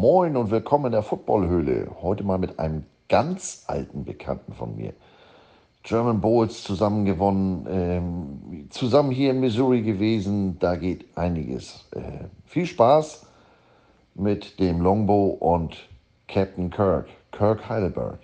Moin und willkommen in der Footballhöhle. Heute mal mit einem ganz alten Bekannten von mir. German Bowls zusammen gewonnen, ähm, zusammen hier in Missouri gewesen. Da geht einiges. Äh, viel Spaß mit dem Longbow und Captain Kirk, Kirk Heidelberg.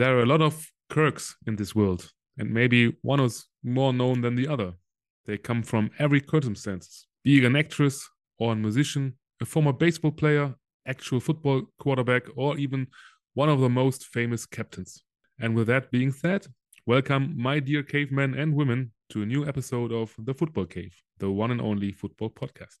There are a lot of Kirks in this world, and maybe one is more known than the other. They come from every circumstance, being an actress or a musician, a former baseball player, actual football quarterback, or even one of the most famous captains. And with that being said, welcome, my dear cavemen and women, to a new episode of The Football Cave, the one and only football podcast.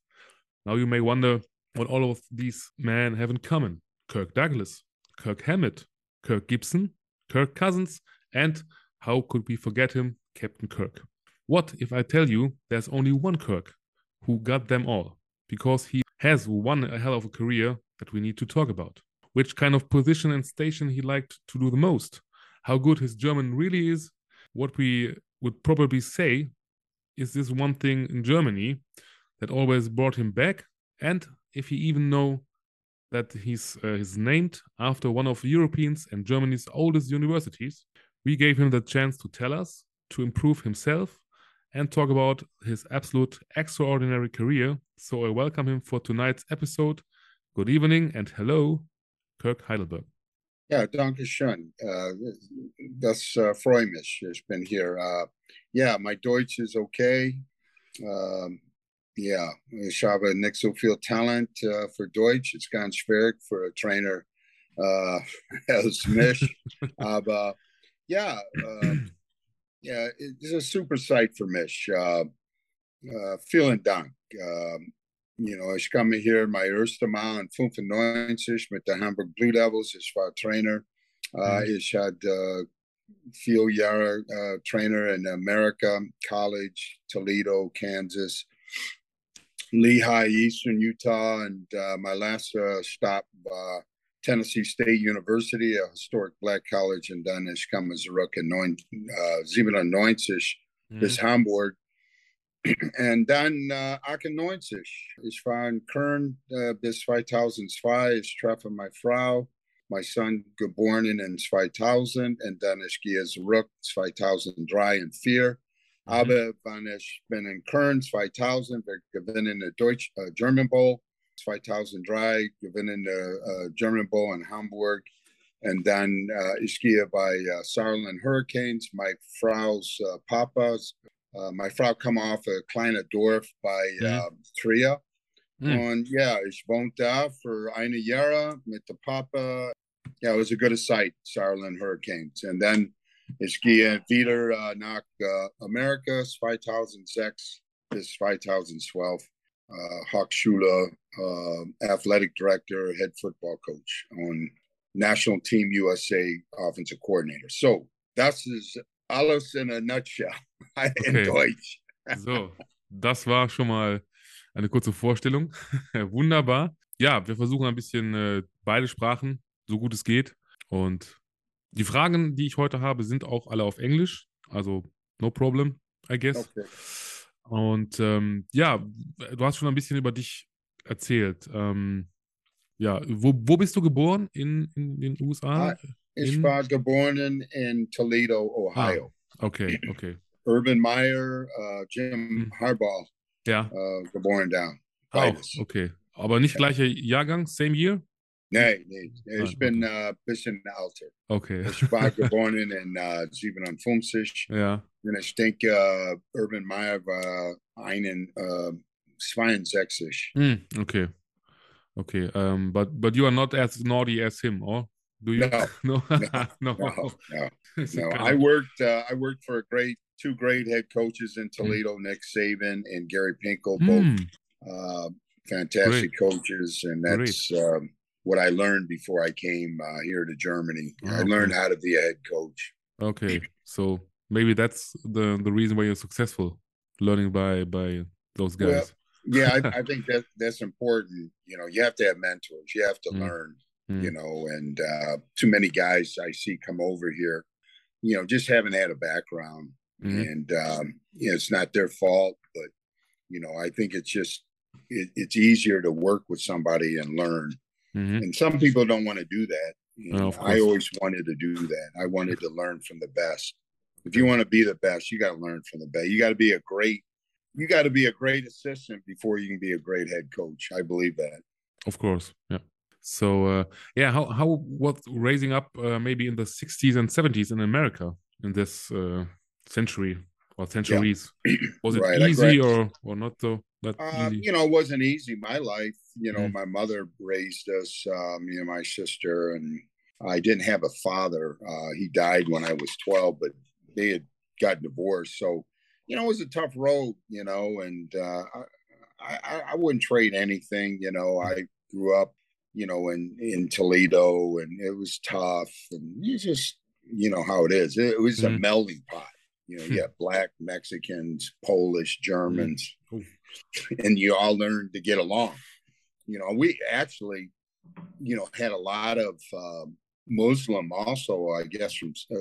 Now you may wonder what all of these men have in common Kirk Douglas, Kirk Hammett, Kirk Gibson, Kirk Cousins, and how could we forget him, Captain Kirk? What if I tell you there's only one Kirk who got them all? Because he has one hell of a career that we need to talk about. Which kind of position and station he liked to do the most? How good his German really is? What we would probably say is this one thing in Germany that always brought him back? And if he even know that he's, uh, he's named after one of Europeans and Germany's oldest universities. We gave him the chance to tell us, to improve himself, and talk about his absolute extraordinary career. So I welcome him for tonight's episode. Good evening and hello, Kirk Heidelberg. Yeah, danke schön. Uh, das uh, freut mich. Ich bin hier. Uh, yeah, my Deutsch is okay. Um, yeah, ich habe nicht so viel Talent uh, für Deutsch. It's ganz schwierig für a Trainer uh, als mich. Aber ja, uh, yeah, it's a super site für mich. Uh, uh, vielen Dank. Um, you know, ich komme hier mein erste Mal in 95 mit der Hamburg Blue Devils. Ich war Trainer. Uh, mhm. Ich hatte vier Jahre Trainer in America, College, Toledo, Kansas. Lehigh, Eastern Utah, and uh, my last uh, stop, uh, Tennessee State University, a historic black college in dann ich kam zurück in neun, uh, 97 mhm. bis Hamburg. Und dann äh, 98. Ich war in Köln äh, bis 2002. Ich treffe meine Frau, mein Sohn geboren in 2000 und dann ich gehe zurück 2003 und 2004. Aber wann ich bin in Köln 2000, wir gewinnen den Deutsch, äh, German Bowl. 2003 gewinnen den äh, German Bowl in Hamburg. Und dann äh, ich gehe bei äh, Saarland Hurricanes. my Frau's äh, Papa, äh, meine Frau kam auf ein kleines Dorf bei mhm. äh, Trier. Mhm. Und ja, ich wohnte da für eine Jahre mit dem Papa. Yeah, it was a good sight, Saarland Hurricanes. And then Ich gehe wieder nach Amerika 2006 bis 2012. Uh, Hochschule, Athletic Director, Head Football Coach und National Team USA Offensive Coordinator. So, das ist alles in a nutshell in okay. Deutsch. so, das war schon mal eine kurze Vorstellung. Wunderbar. Ja, wir versuchen ein bisschen äh, beide Sprachen, so gut es geht. Und die Fragen, die ich heute habe, sind auch alle auf Englisch. Also no problem, I guess. Okay. Und ähm, ja, du hast schon ein bisschen über dich erzählt. Ähm, ja, wo, wo bist du geboren in, in den USA? Ah, ich in... war geboren in Toledo, Ohio. Ah, okay, okay. Urban Meyer, uh, Jim hm. Harbaugh. Ja. Uh, geboren da. Auch, okay. Aber nicht gleicher Jahrgang, same year? Nee, nee. Ich bin ein äh, bisschen älter. Okay. Ich war geboren in äh, 57. Ja. Und ich denke, uh, Urban Meyer war einen uh, 62. Mm, okay. Okay. Um, but but you are not as naughty as him, or do you? No. no. no. no. no. no. I worked. Uh, I worked for a great two great head coaches in mm. Toledo, mm. Nick Saban and Gary Pinkel, both mm. uh, fantastic great. coaches, and that's. Um, what I learned before I came uh, here to Germany. Okay. I learned how to be a head coach. Okay, so maybe that's the the reason why you're successful, learning by by those guys. yeah, I, I, think that that's important. You know, you have to have mentors. You have to mm. learn. Mm. You know, and uh, too many guys I see come over here, you know, just haven't had a background, mm. and um, you know, it's not their fault, but you know, I think it's just it, it's easier to work with somebody and learn. Mm-hmm. And some people don't want to do that. Oh, I always wanted to do that. I wanted to learn from the best. If you want to be the best, you got to learn from the best. You got to be a great you got to be a great assistant before you can be a great head coach. I believe that. Of course, yeah. So uh, yeah, how how was raising up uh, maybe in the 60s and 70s in America in this uh, century or centuries? Yeah. Was it right. easy or or not so? That um, you know, it wasn't easy. My life, you know, mm. my mother raised us, uh, me and my sister, and I didn't have a father. Uh, he died when I was 12, but they had got divorced, so you know, it was a tough road, you know, and uh, I, I, I wouldn't trade anything. You know, I grew up, you know, in in Toledo, and it was tough, and you just, you know, how it is. It, it was mm-hmm. a melting pot. You know, you have black, Mexicans, Polish, Germans, mm-hmm. and you all learned to get along. You know, we actually, you know, had a lot of um, Muslim also, I guess from uh,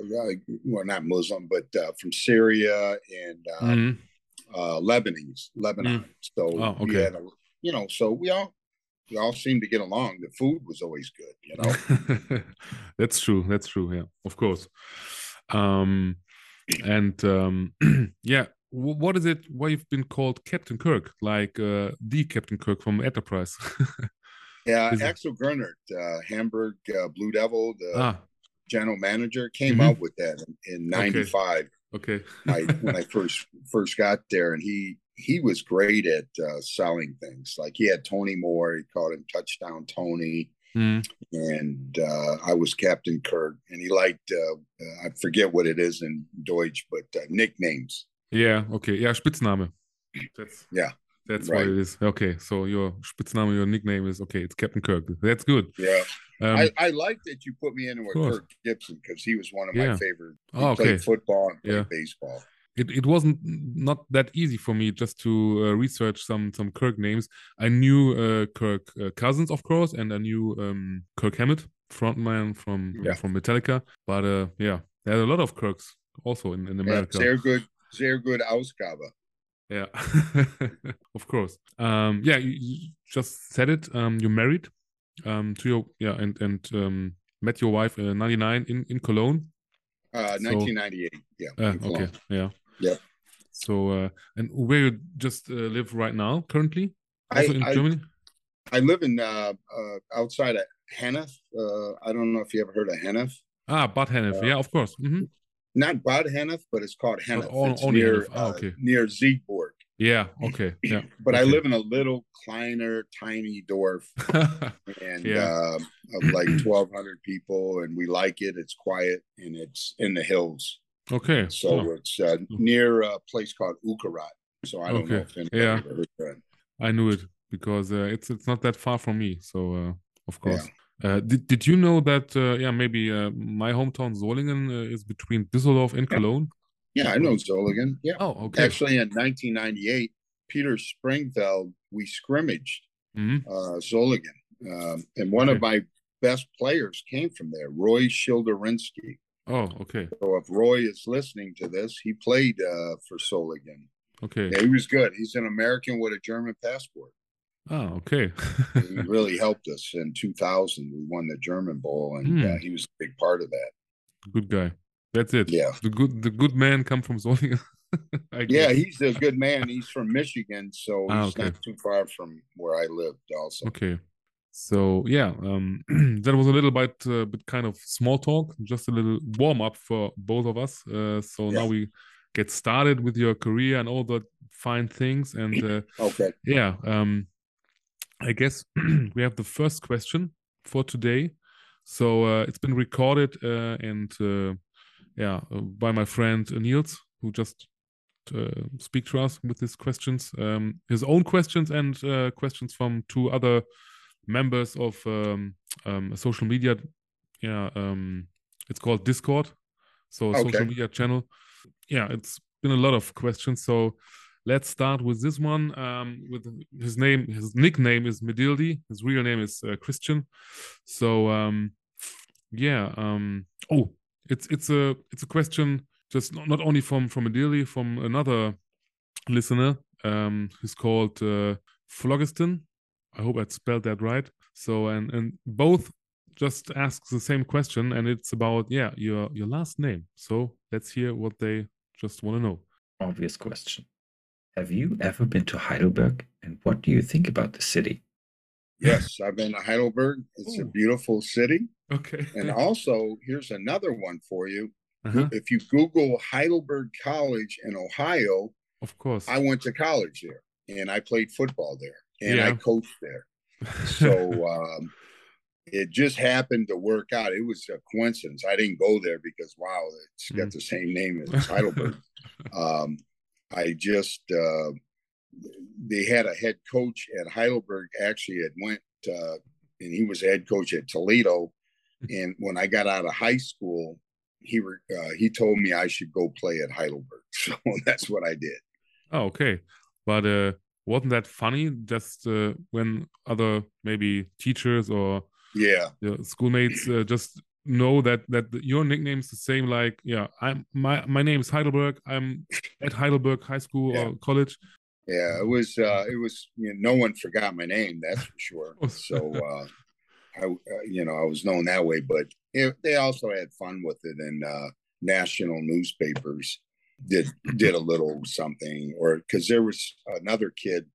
well not Muslim, but uh, from Syria and uh, mm-hmm. uh, Lebanese, Lebanon. Mm. So oh, okay. a, you know, so we all we all seemed to get along. The food was always good, you know. That's true. That's true. Yeah, of course. Um, and um, yeah, what is it? Why you've been called Captain Kirk, like uh, the Captain Kirk from Enterprise? Yeah, Axel Gernert, uh, Hamburg uh, Blue Devil, the ah. general manager, came mm-hmm. up with that in, '95. Okay. okay. I, when I first first got there, and he he was great at uh, selling things. Like he had Tony Moore, he called him Touchdown Tony, mm. and uh, I was Captain Kirk, and he liked uh, uh, I forget what it is in Deutsch, but uh, nicknames. Yeah. Okay. Yeah. Spitzname. That's, yeah. That's right. what it is. Okay, so your Spitzname, your nickname is okay. It's Captain Kirk. That's good. Yeah, um, I, I like that you put me in with Kirk Gibson because he was one of yeah. my favorite. He oh, okay. football and yeah. baseball. It, it wasn't not that easy for me just to uh, research some some Kirk names. I knew uh, Kirk uh, Cousins, of course, and I knew um, Kirk Hammett, frontman from yeah. from Metallica. But uh, yeah, there are a lot of Kirks also in, in America. Yeah, sehr good, sehr good Ausgabe. Yeah, of course. Um, yeah, you, you, just said it. Um, you married um, to your yeah, and and um, met your wife in '99 in in Cologne. Uh, 1998. So, yeah. Uh, okay. Yeah. Yeah. So, uh, and where you just uh, live right now, currently, also I, in I, Germany. I live in uh, uh, outside of Hennef. Uh, I don't know if you ever heard of Hennef. Ah, Bad Hennef. Uh, yeah, of course. Mm -hmm not Bad Hennef, but it's called Hennef. Oh, it's near oh, okay. uh, near Siegburg. Yeah. Okay. Yeah. but okay. I live in a little kleiner, tiny dorf, and yeah. uh, of like twelve hundred people, and we like it. It's quiet and it's in the hills. Okay. So oh. it's uh, near a place called Uckerath. So I don't okay. know if anybody yeah. I knew it because uh, it's it's not that far from me. So uh, of course. Yeah. Uh, did did you know that? Uh, yeah, maybe uh, my hometown Solingen uh, is between Düsseldorf and yeah. Cologne. Yeah, I know Solingen. Yeah. Oh, okay. Actually, in 1998, Peter Springfeld, we scrimmaged mm-hmm. Uh, Solingen, um, and one okay. of my best players came from there, Roy Schilderinsky. Oh, okay. So if Roy is listening to this, he played uh, for Solingen. Okay. Yeah, he was good. He's an American with a German passport. Oh, okay. he really helped us in 2000. We won the German Bowl, and mm. uh, he was a big part of that. Good guy. That's it. Yeah. The good the good man come from Solingen. yeah, he's a good man. He's from Michigan, so ah, he's okay. not too far from where I lived. Also. Okay. So yeah, um, that was a little bit, uh, bit kind of small talk, just a little warm up for both of us. Uh, so yeah. now we get started with your career and all the fine things. And uh, okay, yeah, um, I guess we have the first question for today. So uh, it's been recorded uh, and uh, yeah, uh, by my friend Niels, who just uh, speak to us with his questions, um, his own questions and uh, questions from two other members of um, um, a social media. Yeah, um, it's called Discord, so okay. social media channel. Yeah, it's been a lot of questions. So let's start with this one. Um, with his name, his nickname is Medildi. His real name is uh, Christian. So um, yeah. Um, oh, it's it's a it's a question just not, not only from from Medildi, from another listener. Um, who's called uh, Phlogiston. I hope I spelled that right. So and and both just ask the same question, and it's about yeah your your last name. So let's hear what they just want to know. Obvious question. Have you ever been to Heidelberg, and what do you think about the city? Yes, I've been to Heidelberg. It's a beautiful city. Okay. And also, here's another one for you. Uh-huh. If you Google Heidelberg College in Ohio, Of course. I went to college there and I played football there and I coached there. So um, it just happened to work out. It was a coincidence. I didn't go there because wow, it's got Mm. the same name as Heidelberg. um, I just uh, they had a head coach at Heidelberg actually had went uh, and he was head coach at Toledo. And when I got out of high school, he uh, he told me I should go play at Heidelberg. So that's what I did. oh, okay. But uh, wasn't that funny? Just uh, when other maybe teachers or Yeah, your schoolmates uh, just know that that your nickname is the same. Like, yeah, I'm my my name is Heidelberg. I'm at Heidelberg High School Yeah. or college. yeah. It was uh, it was you know, no one forgot my name. That's for sure. So uh, I uh, you know I was known that way, but it, they also had fun with it, and uh, national newspapers did did a little something, or because there was another kid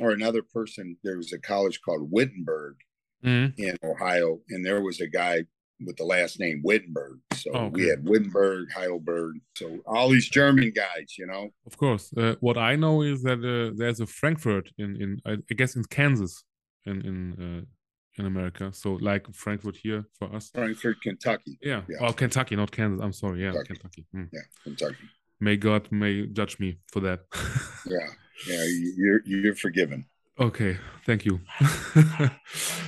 or another person. There was a college called Wittenberg Mhm. in Ohio, and there was a guy with the last name Wittenberg. So Oh, we had Wittenberg, Heidelberg. So all these German guys, you know. Of course. Uh, what I know is that uh, there's a Frankfurt in in I, guess in Kansas in in uh, in America. So like Frankfurt here for us. Frankfort, Kentucky. Yeah. Yeah. Oh, Kentucky, not Kansas. I'm sorry. Yeah, Kentucky. Kentucky. Hmm. Yeah, Kentucky. May God may judge me for that. Yeah, yeah, you're you're forgiven. Okay, thank you.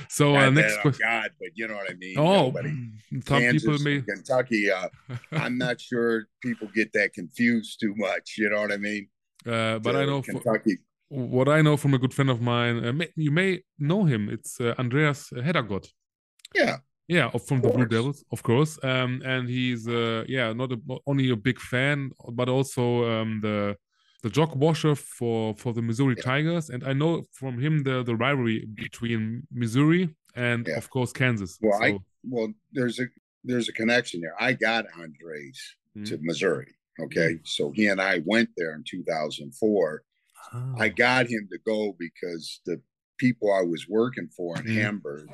so uh, next question. God, but you know what I mean. Oh, Nobody- some Kansas, people may. Kentucky. Uh, I'm not sure people get that confused too much. You know what I mean? Uh, but I Uh, know for, Kentucky. what I know from a good friend of mine. Uh, may, you may know him. It's uh, Andreas Heddergott. Yeah, Yeah, from the Blue. Devils, of course. Um, and he's uh, yeah, not, a, not only a big fan, but also um, the the jock washer for for the Missouri Yeah. Tigers. And I know from him the the rivalry between Missouri and Yeah. of course Kansas. Well, I- well, there's a there's a connection there. I got Andres to Missouri. Okay, so he and I went there in 2004. Ah, I got him to go because the people I was working for in Mhm. Hamburg,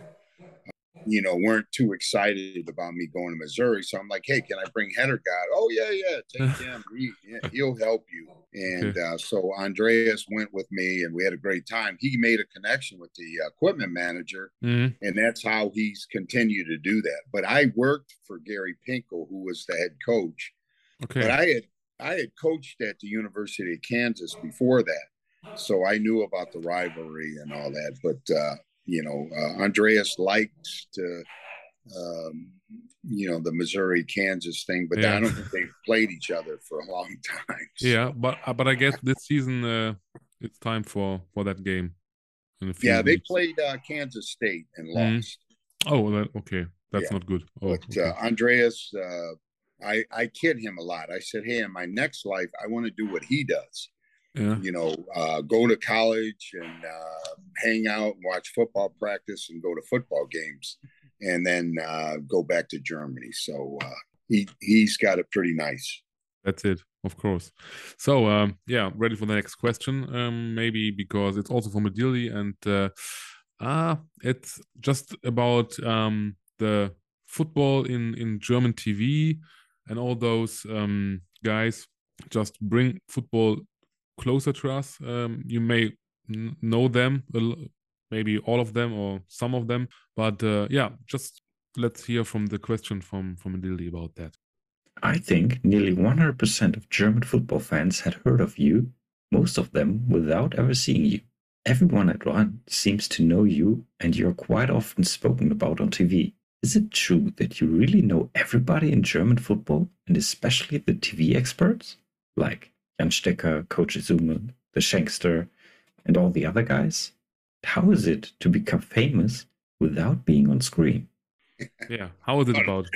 you know, weren't too excited about me going to Missouri. So I'm like, hey, can I bring Heddergott? Oh yeah, yeah, take him. He, he'll help you. And uh, so Andreas went with me, and we had a great time. He made a connection with the equipment manager, Mhm. and that's how he's continued to do that. But I worked for Gary Pinkel, who was the head coach. okay. But I had I had coached at the University of Kansas before that, so I knew about the rivalry and all that. But uh, you know, uh, Andreas likes to, um, you know, the Missouri Kansas thing, but Yeah. I don't think they've played each other for a long time. So, yeah, but uh, but I guess this season uh, it's time for for that game. In a few yeah, they weeks. played uh, Kansas State and Mhm. lost. Oh, that, okay, that's Yeah. not good. Oh, But okay. uh, Andreas, uh, I I kid him a lot. I said, "Hey, in my next life, I want to do what he does." Yeah. you know, uh, go to college and uh, hang out and watch football practice and go to football games, and then uh, go back to Germany. So uh, he he's got it pretty nice. That's it, of course. So, um, yeah, ready for the next question. Um, maybe because it's also from Adili, and uh, ah, it's just about um the football in in German TV and all those um guys just bring football closer to us. Um, you may know them, maybe all of them or some of them, but uh, yeah, just let's hear from the question from from Adili about that. I think nearly 100% of German football fans had heard of you, most of them without ever seeing you. Everyone at one seems to know you, and you're quite often spoken about on TV. Is it true that you really know everybody in German football, and especially the TV experts? Like Jan Stecker, Coach Esume, the Shankster, and all the other guys? How is it to become famous without being on screen? Yeah, how is it about?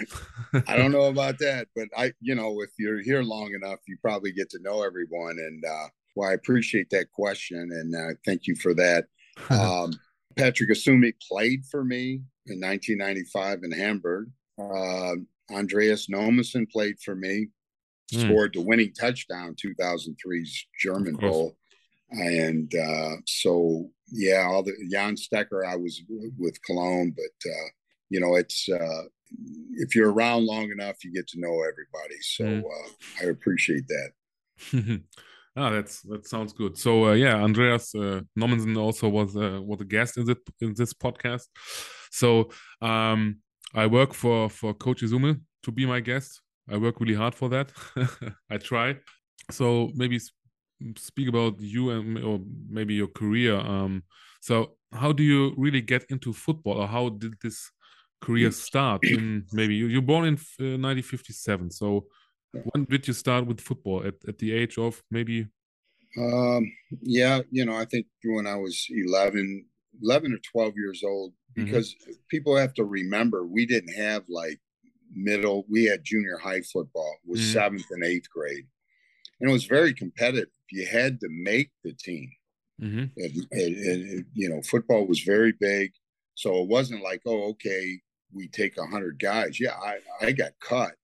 I don't know about that, but I, you know, if you're here long enough, you probably get to know everyone. And uh, well, I appreciate that question, and uh, thank you for that. Um, Patrick Esume played for me in 1995 in Hamburg. Uh, Andreas Nomason played for me, Mm. scored the winning touchdown 2003's German Bowl. And uh, so, yeah, all the Jan Stecker, I was with Cologne, but uh, you know, it's uh, if you're around long enough, you get to know everybody. So Mm. uh, I appreciate that. ah, that's that sounds good. So uh, yeah, Andreas uh, Nommensen also was uh, was a guest in this in this podcast. So um, I work for for Coach Esume to be my guest. I work really hard for that. I try. So maybe speak about you and or maybe your career. Um, so how do you really get into football, or how did this career start? In maybe you you're born in uh, 1957. So when did you start with football? At at the age of maybe Um, yeah, you know, I think when I was 11, 11 or 12 years old, Mhm. because people have to remember we didn't have like middle, we had junior high football, was Mhm. seventh and eighth grade. And it was very competitive. You had to make the team. Mhm. And, you know, football was very big. So it wasn't like, oh, okay, we take a hundred guys. Yeah, I, I got cut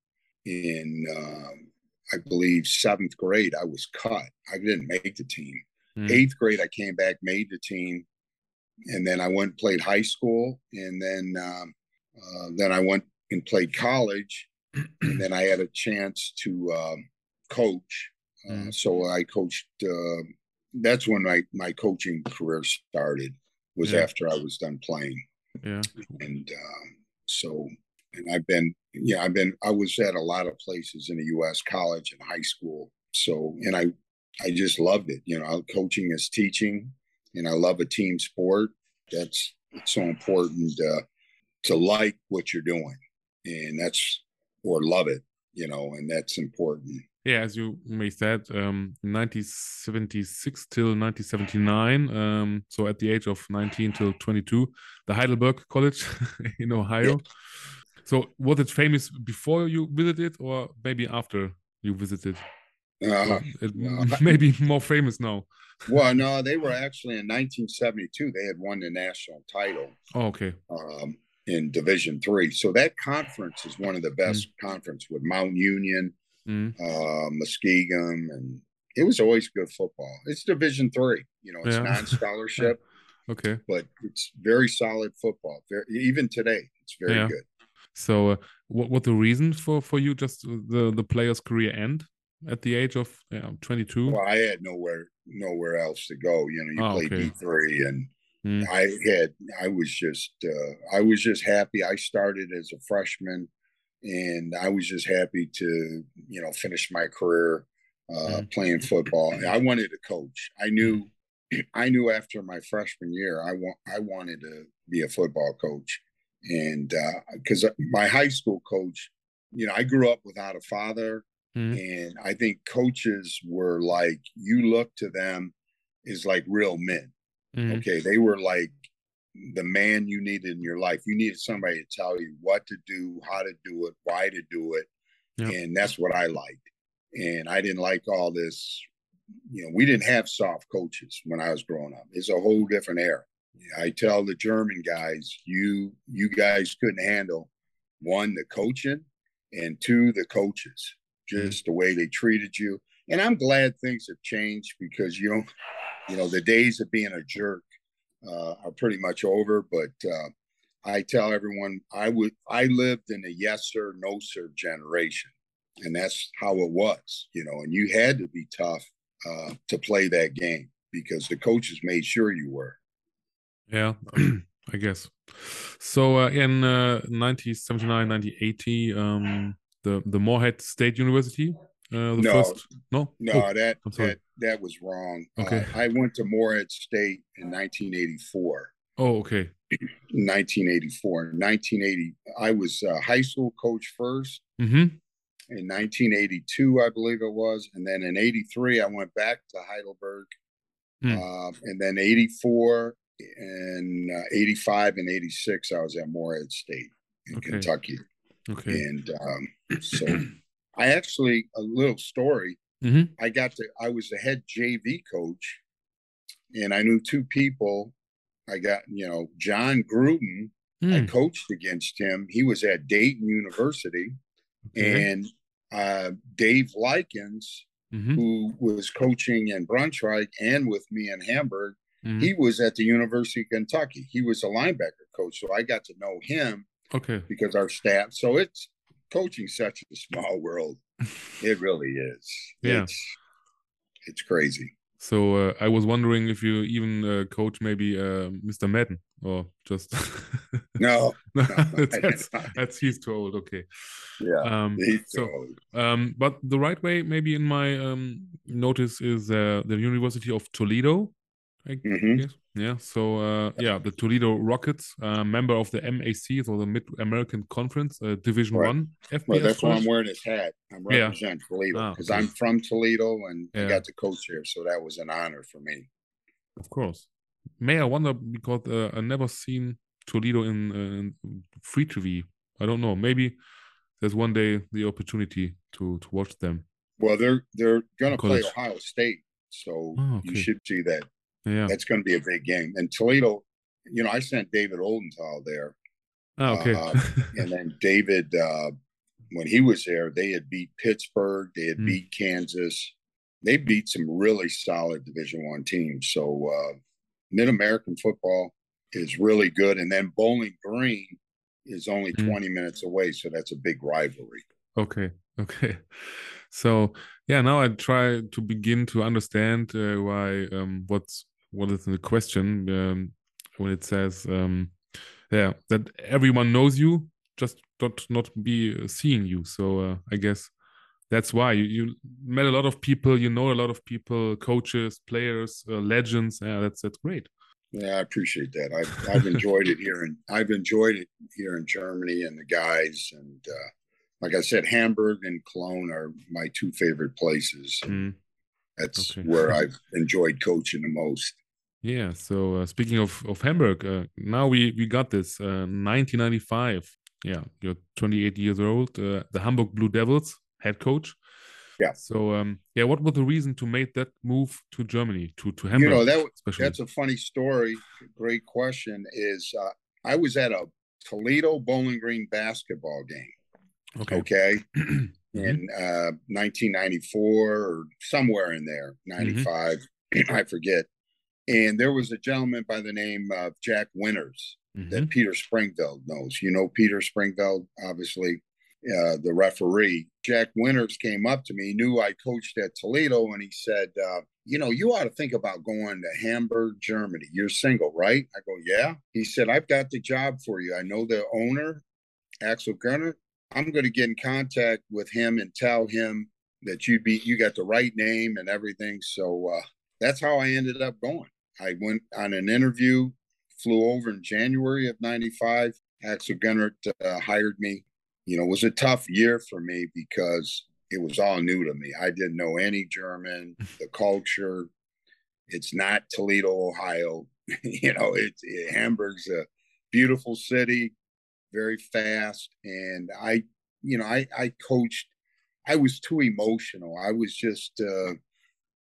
in um, I believe seventh grade. I was cut. I didn't make the team. Mm. Eighth grade, I came back, made the team, and then I went and played high school, and then um, uh, then I went and played college, and then I had a chance to um, coach. Uh, Mm. So I coached. Uh, that's when my my coaching career started. Was Yeah. after I was done playing Yeah. and um, so and i've been yeah i've been i was at a lot of places in the us college and high school so and i i just loved it you know coaching is teaching and i love a team sport that's it's so important uh, to like what you're doing and that's or love it you know and that's important Yeah, as you may said, um, 1976 till 1979. Um, so at the age of 19 till 22, the Heidelberg College in Ohio. So was it famous before you visited, or maybe after you visited? uh, It no. may be more famous now. well no they were actually in 1972 they had won the national title Oh, okay. um, in Division Three. So that conference is one of the best conference with Mount Union, Mm. uh, Muskingum, and it was always good football. It's Division Three. You know, it's Yeah. non-scholarship, Okay. but it's very solid football. Very, even today, it's very Yeah. good. So, uh, what what the reason for for you just the the player's career end at the age of yeah, 22? Well, I had nowhere nowhere else to go. You know, you Oh, play okay. D three, and Mm. I had I was just uh, I was just happy. I started as a freshman, and I was just happy to you know finish my career uh, Mhm. playing football. I wanted to coach. I knew I knew after my freshman year I want I wanted to be a football coach, and because my high school coach, you know, I grew up without a father, Mhm. and I think coaches were like you look to them is like real men. Mhm. Okay, they were like the man you needed in your life. You needed somebody to tell you what to do, how to do it, why to do it. Yep. And that's what I liked. And I didn't like all this, you know, we didn't have soft coaches when I was growing up. It's a whole different era. I tell the German guys, you you guys couldn't handle one, the coaching, and two, the coaches, just the way they treated you. And I'm glad things have changed because you know, you know, the days of being a jerk uh, are pretty much over. But uh, I tell everyone I would I lived in a yes sir, no sir generation, and that's how it was, you know. And you had to be tough uh, to play that game because the coaches made sure you were. Yeah, I guess. So uh, in uh, 1979, 1980, um, the the Morehead State University, uh, the No. first no No, Oh, that I'm sorry. that that was wrong. Okay. Uh, I went to Morehead State in 1984. oh okay 1984. 1980. I was a high school coach first. mm-hmm. in 1982, I believe it was. And then in 83, I went back to Heidelberg Hmm. Uh, and then 84 and uh, 85 and 86, I was at Morehead State in Okay. Kentucky. Okay. And um, so I actually, a little story, Mhm. I got to, I was the head JV coach and I knew two people. I got, you know, Jon Gruden, I Hmm. coached against him. He was at Dayton University. Okay. And uh, Dave Likens, Mhm. who was coaching in Braunschweig and with me in Hamburg, Mhm. he was at the University of Kentucky. He was a linebacker coach. So I got to know him Okay. because our staff. So it's coaching such a small world. It really is. Yeah. It's, it's crazy. So uh, I was wondering if you even uh, coach maybe uh, Mr. Madden or just No, no, no, I did that's, that's he's too old. Okay. yeah. Um, He's so old. um, but the right way maybe in my um, notice is uh, the University of Toledo. I Mhm. guess. Yeah. So uh, yeah, the Toledo Rockets, uh, member of the MAC, so the Mid American Conference, uh, Division Right. One FBS. Well, that's why I'm wearing this hat. I'm Yeah. representing Toledo Ah, because okay. I'm from Toledo and Yeah. I got to coach here. So that was an honor for me. Of course. May I wonder because uh, I never seen Toledo in, uh, in free TV. I don't know. Maybe there's one day the opportunity to to watch them. Well, they're they're going to play Ohio State, so Oh, you should see that. Yeah. That's going to be a big game. And Toledo, you know, I sent David Oldenthal there, Ah, okay. uh, and then David, uh, when he was there, they had beat Pittsburgh, they had Mm. beat Kansas, they beat some really solid Division One teams. So uh, Mid American football is really good, and then Bowling Green is only Mm. 20 minutes away, so that's a big rivalry. Okay, okay. So yeah, now I try to begin to understand uh, why um, what's what is in the question um, when it says um, yeah that everyone knows you, just not not be uh, seeing you. So uh, I guess that's why you, you met a lot of people, you know a lot of people, coaches, players, uh, legends. Yeah, that's that's great. Yeah, I appreciate that. I've I've enjoyed it here, and I've enjoyed it here in Germany and the guys. And uh, like I said, Hamburg and Cologne are my two favorite places. Mm. That's Okay. where I've enjoyed coaching the most. Yeah. So uh, speaking of of Hamburg, uh, now we we got this uh, 1995. Yeah, you're 28 years old. Uh, the Hamburg Blue Devils head coach. Yeah. So um, yeah, what was the reason to make that move to Germany to to Hamburg? You know that especially. that's a funny story. Great question. Is uh, I was at a Toledo Bowling Green basketball game. okay. Okay. Mhm. in uh, 1994 or somewhere in there, 95, I forget. And there was a gentleman by the name of Jack Winters Mhm. that Peter Springfield knows. You know Peter Springfield, obviously, uh, the referee. Jack Winters came up to me, knew I coached at Toledo, and he said, uh, You know, you ought to think about going to Hamburg, Germany. You're single, right? I go, Yeah. He said, I've got the job for you. I know the owner, Axel Gernert. I'm going to get in contact with him and tell him that you be you got the right name and everything. So uh, that's how I ended up going. I went on an interview, flew over in January of '95. Axel Gernert uh, hired me. You know, it was a tough year for me because it was all new to me. I didn't know any German, the culture. It's not Toledo, Ohio. you know, it's it, Hamburg's a beautiful city, very fast, and I, you know, I I coached. I was too emotional. I was just uh,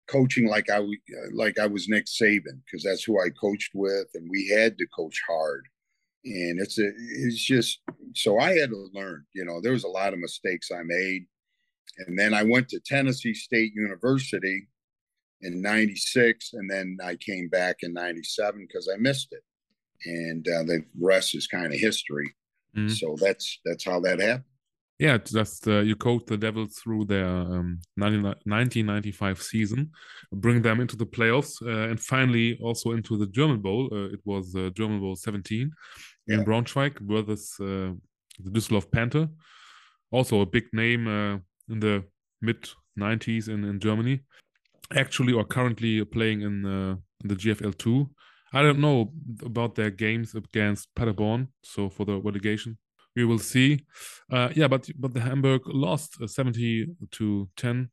coaching like I, like I was Nick Saban because that's who I coached with, and we had to coach hard. And it's a it's just so I had to learn. You know, there was a lot of mistakes I made, and then I went to Tennessee State University in '96, and then I came back in '97 because I missed it. And uh, the rest is kind of history. Mhm. So that's that's how that happened. Yeah, just uh, you coach the Devils through their um, 19 1995 season, bring them into the playoffs, uh, and finally also into the German Bowl. Uh, it was uh, German Bowl 17 in Braunschweig versus uh, the Düsseldorf Panther. Also a big name uh, in the mid 90s in, in Germany. Actually, or currently playing in, uh, in the GFL 2. I don't know about their games against Paderborn, so for the relegation we will see. Uh, yeah, but but the Hamburg lost uh, 70 to 10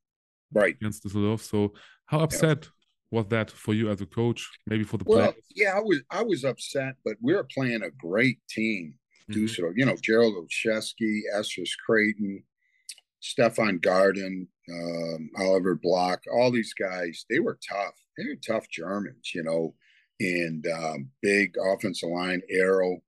Right. against Düsseldorf. So how upset was that for you as a coach? Maybe for the well, players? yeah, I was I was upset, but we were playing a great team. Mhm. Dusseldorf, you know, Gerald Olszewski, Estes Creighton, Stefan Garden, um, Oliver Block, all these guys, they were tough. They were tough Germans, you know, and um, big offensive line, Arrow,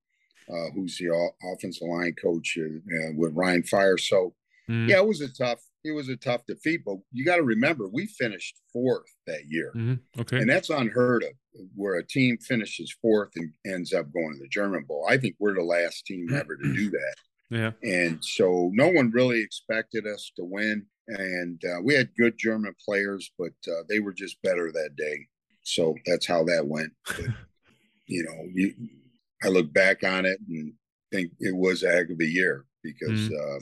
uh, who's the offensive line coach uh, uh, with Rhein Fire. So, Mhm. yeah, it was a tough, it was a tough defeat, but you got to remember, we finished fourth that year. Mhm. Okay. And that's unheard of, where a team finishes fourth and ends up going to the German Bowl. I think we're the last team ever to do that. yeah. And so no one really expected us to win. And uh, we had good German players, but uh, they were just better that day. So that's how that went. But, you know, you, I look back on it and think it was a heck of a year because uh,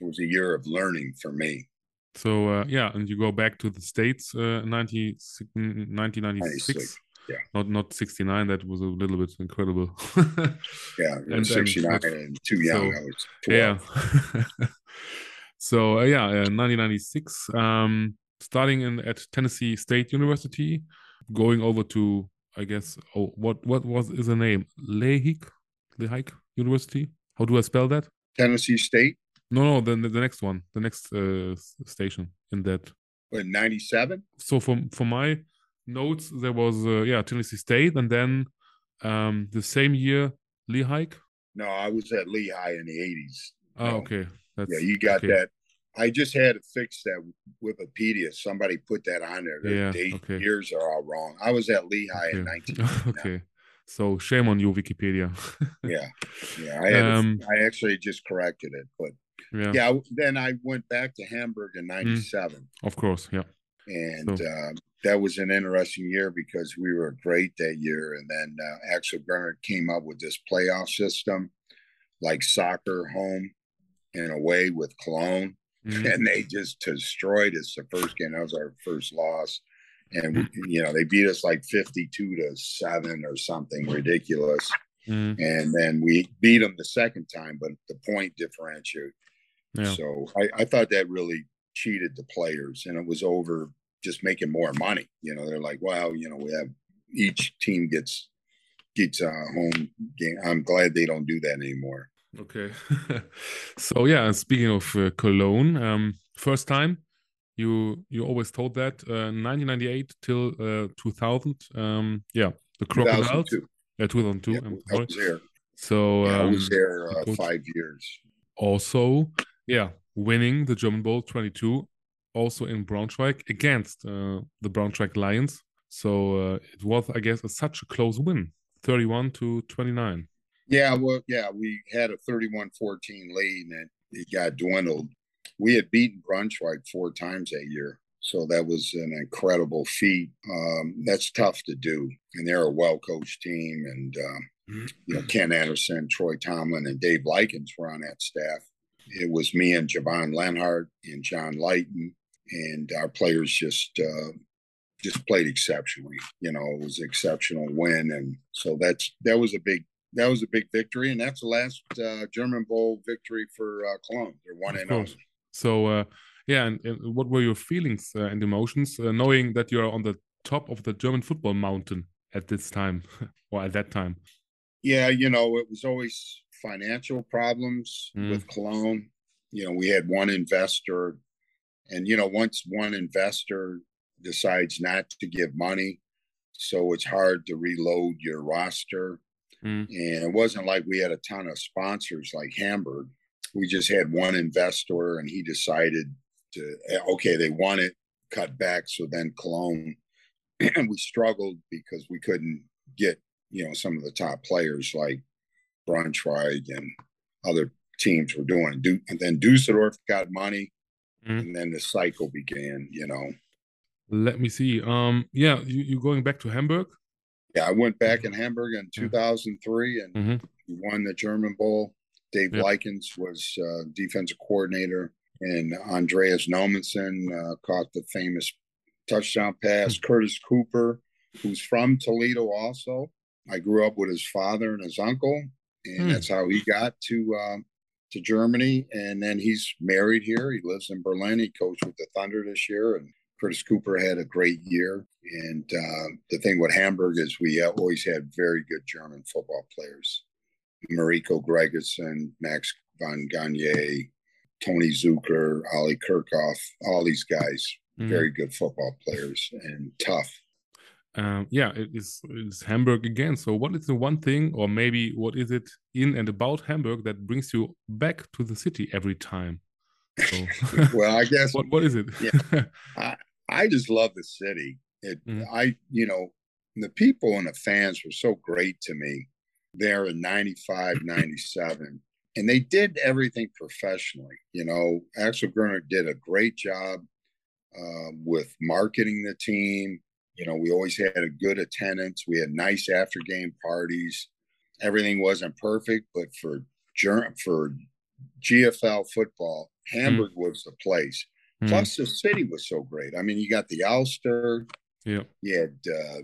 it was a year of learning for me. So uh, yeah, and you go back to the states, uh, 90, 1996. 96, yeah. Not not 69. That was a little bit incredible. Yeah, And then- 69 and too young. so- I was 12. yeah. so uh, yeah, uh, 1996. Um, starting in at Tennessee State University, going over to I guess oh what what was is the name Lehigh Lehigh University. How do I spell that? Tennessee State No, no, the the next one, the next uh, station in that. in 97. So for for my notes, there was uh, yeah Tennessee State, and then um the same year Lehigh. No, I was at Lehigh in the 80s. Oh, No. okay, that's Yeah, you got okay. that. I just had to fix that Wikipedia. Somebody put that on there. The Yeah, date okay. years are all wrong. I was at Lehigh in Okay. 19. okay. So shame on you, Wikipedia. Yeah, yeah. I had Um, I actually just corrected it, but yeah, yeah. Then I went back to Hamburg in '97, of course. Yeah. and So- uh, that was an interesting year because we were great that year. And then uh, Axel Bernard came up with this playoff system, like soccer home and away with Cologne. Mhm. and they just destroyed us the first game. That was our first loss. And we, you know, they beat us like 52 to 7 or something ridiculous. Mhm. And then we beat them the second time, but the point differential. Yeah. So I, I thought that really cheated the players and it was over just making more money. You know, they're like, well, you know, we have each team gets gets a home game. I'm glad they don't do that anymore. Okay. so yeah, speaking of uh, Cologne, um, first time you you always told that uh, 1998 till uh, 2000. Um, yeah, the crocodiles. 2002. Yeah, 2002. Yeah, I'm I sorry. was there. So Yeah, I um, was there uh, five years. also, yeah, winning the German Bowl 22, also in Braunschweig against uh, the Braunschweig Lions. So uh, it was, I guess, a, such a close win, 31 to 29. Yeah, well, yeah, we had a 31 14 lead and it, it got dwindled. We had beaten Braunschweig four times that year. So that was an incredible feat. Um, that's tough to do. And they're a well coached team. And, um, you know, Ken Anderson, Troy Tomlin, and Dave Likens were on that staff. It was me and Javon Lenhart and John Lighton. And our players just, uh, just played exceptionally. You know, it was an exceptional win. And so that's, that was a big, that was a big victory, and that's the last uh, German Bowl victory for uh, Cologne. They're one and zero. So uh, yeah, and, and what were your feelings uh, and emotions uh, knowing that you are on the top of the German football mountain at this time or at that time? Yeah, you know, it was always financial problems Mm. with Cologne. You know, we had one investor, and you know, once one investor decides not to give money, so it's hard to reload your roster. Mm. And it wasn't like we had a ton of sponsors like Hamburg. We just had one investor, and he decided to eh, okay, they want it cut back. So then Cologne, and we struggled because we couldn't get you know some of the top players like Braunschweig and other teams were doing. Du- And then Dusseldorf got money, Mhm. and then the cycle began. You know, Let me see. Um, yeah, you you going back to Hamburg? Yeah, I went back in Hamburg in 2003 and Mhm. won the German Bowl. Dave Yeah. Likens was uh, defensive coordinator, and Andreas Nommensen uh, caught the famous touchdown pass. Curtis Cooper, who's from Toledo, also. I grew up with his father and his uncle, and Hmm. that's how he got to um, to Germany. And then he's married here. He lives in Berlin. He coached with the Thunder this year, and Curtis Cooper had a great year. And uh, the thing with Hamburg is we always had very good German football players. Mariko Gregerson, Max von Gagne, Tony Zucker, Ali Kirchhoff, all these guys, mm. very good football players and tough. Um, yeah, it is, it is Hamburg again. So, what is the one thing, or maybe what is it in and about Hamburg that brings you back to the city every time? So, well, I guess what what is it? yeah, I, I just love the city. It, mm. I, you know, the people and the fans were so great to me there in 95, 97. And they did everything professionally. You know, Axel Gernert did a great job uh, with marketing the team. You know, we always had a good attendance. We had nice after game parties. Everything wasn't perfect, but for for GFL football, Hamburg mm. was the place. Mm. Plus, the city was so great. I mean, you got the Alster. Yeah. You had, uh,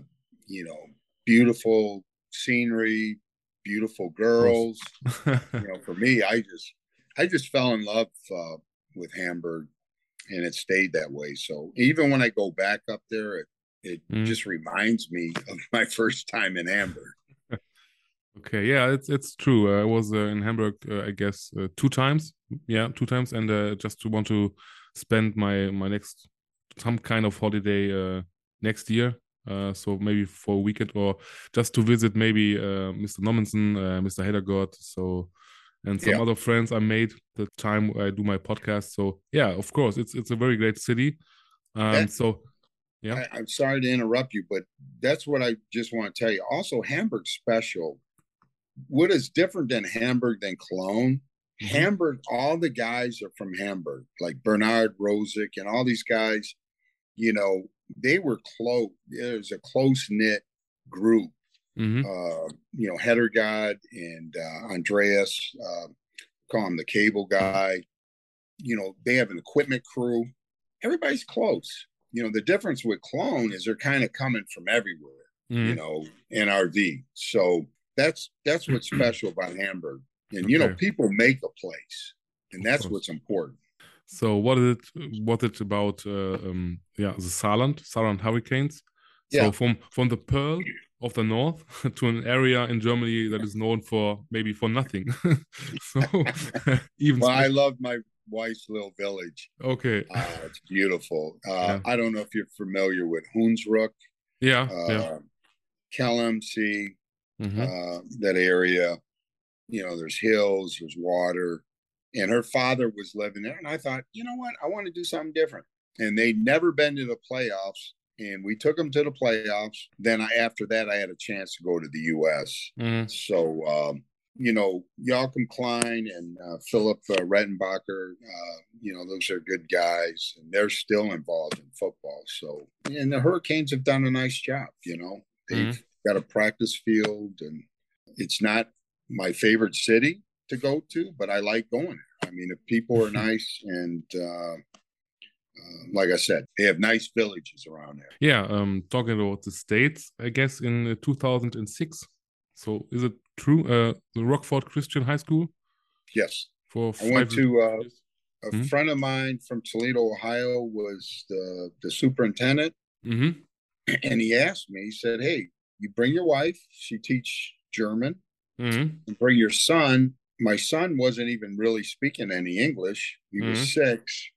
you know, beautiful scenery, beautiful girls. you know, for me, I just, I just fell in love uh, with Hamburg, and it stayed that way. So even when I go back up there, it, it mm. just reminds me of my first time in Hamburg. Okay, yeah, it's it's true. Uh, I was uh, in Hamburg, uh, I guess, uh, two times. Yeah, two times, and uh, just to want to spend my my next some kind of holiday uh, next year. Uh, so maybe for a weekend or just to visit maybe uh, Mr. Nommensen, uh, Mr. Heddergott, so and some yeah. other friends I made the time I do my podcast. So yeah, of course, it's it's a very great city. Um, so yeah, I, am sorry to interrupt you, but that's what I just want to tell you. Also, Hamburg special. What is different than Hamburg than Cologne Mm-hmm. Hamburg, all the guys are from Hamburg, like Bernard Rosick and all these guys, you know, they were close. There's a close knit group. Mm-hmm. Uh, you know, Header Heddergott and uh, Andreas, uh, call him the cable guy. You know, they have an equipment crew. Everybody's close. You know, the difference with Cologne is they're kind of coming from everywhere. Mm-hmm. You know, NRV. So that's that's what's special about Hamburg. And you know, people make a place, and that's what's important. So, what is it? What it about? Uh, um, yeah, the Saarland, Saarland Hurricanes. Yeah. So from from the pearl of the north to an area in Germany that is known for maybe for nothing. so even well, I love my wife's little village. Okay, uh, it's beautiful. Uh, yeah. I don't know if you're familiar with Hunsrück. Yeah, uh, yeah. Mm -hmm. that area you know, there's hills, there's water. And her father was living there. And I thought, you know what? I want to do something different. And they'd never been to the playoffs. And we took them to the playoffs. Then I, after that, I had a chance to go to the U.S. Mm. So, um, you know, Joachim Klein and uh, Philip uh, Rettenbacher, uh, you know, those are good guys, and they're still involved in football. So, and the Hurricanes have done a nice job. You know, they've mm. Got a practice field, and it's not my favorite city to go to, but I like going there. I mean, if people are nice and uh, uh, like I said, they have nice villages around there. Yeah, um, talking about the states, I guess in uh, 2006. So is it true? Uh, the Rockford Christian High School. Yes. For I went to uh, a mm-hmm. friend of mine from Toledo, Ohio, was the the superintendent, mm-hmm. and he asked me. He said, "Hey, you bring your wife. She teach German mm-hmm. bring your son. My son wasn't even really speaking any English. He mm-hmm. was six.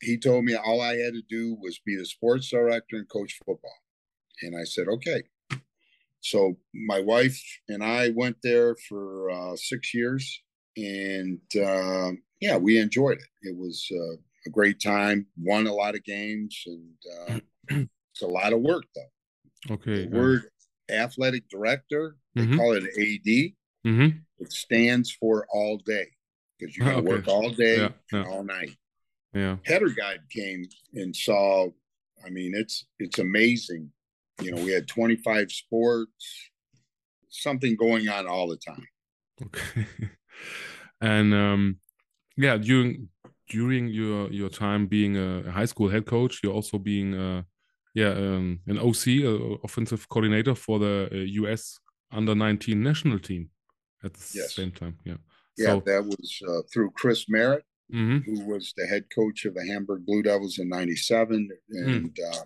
He told me all I had to do was be the sports director and coach football. And I said, okay. So my wife and I went there for uh, six years. And uh, yeah, we enjoyed it. It was uh, a great time, won a lot of games. And uh, it's a lot of work, though. Okay. The word athletic director they mm-hmm. call it AD. Mm-hmm. It stands for all day because you got to okay. work all day yeah, and yeah. all night. Yeah. guide came and saw. I mean, it's it's amazing. You know, we had 25 sports, something going on all the time. Okay. and um, yeah, during during your your time being a high school head coach, you're also being uh, yeah um, an OC, uh, offensive coordinator for the uh, U.S under 19 national team at the yes. same time. Yeah. Yeah, so, that was uh, through Chris Merritt. hmm who was the head coach of the Hamburg Blue Devils in '97, and uh,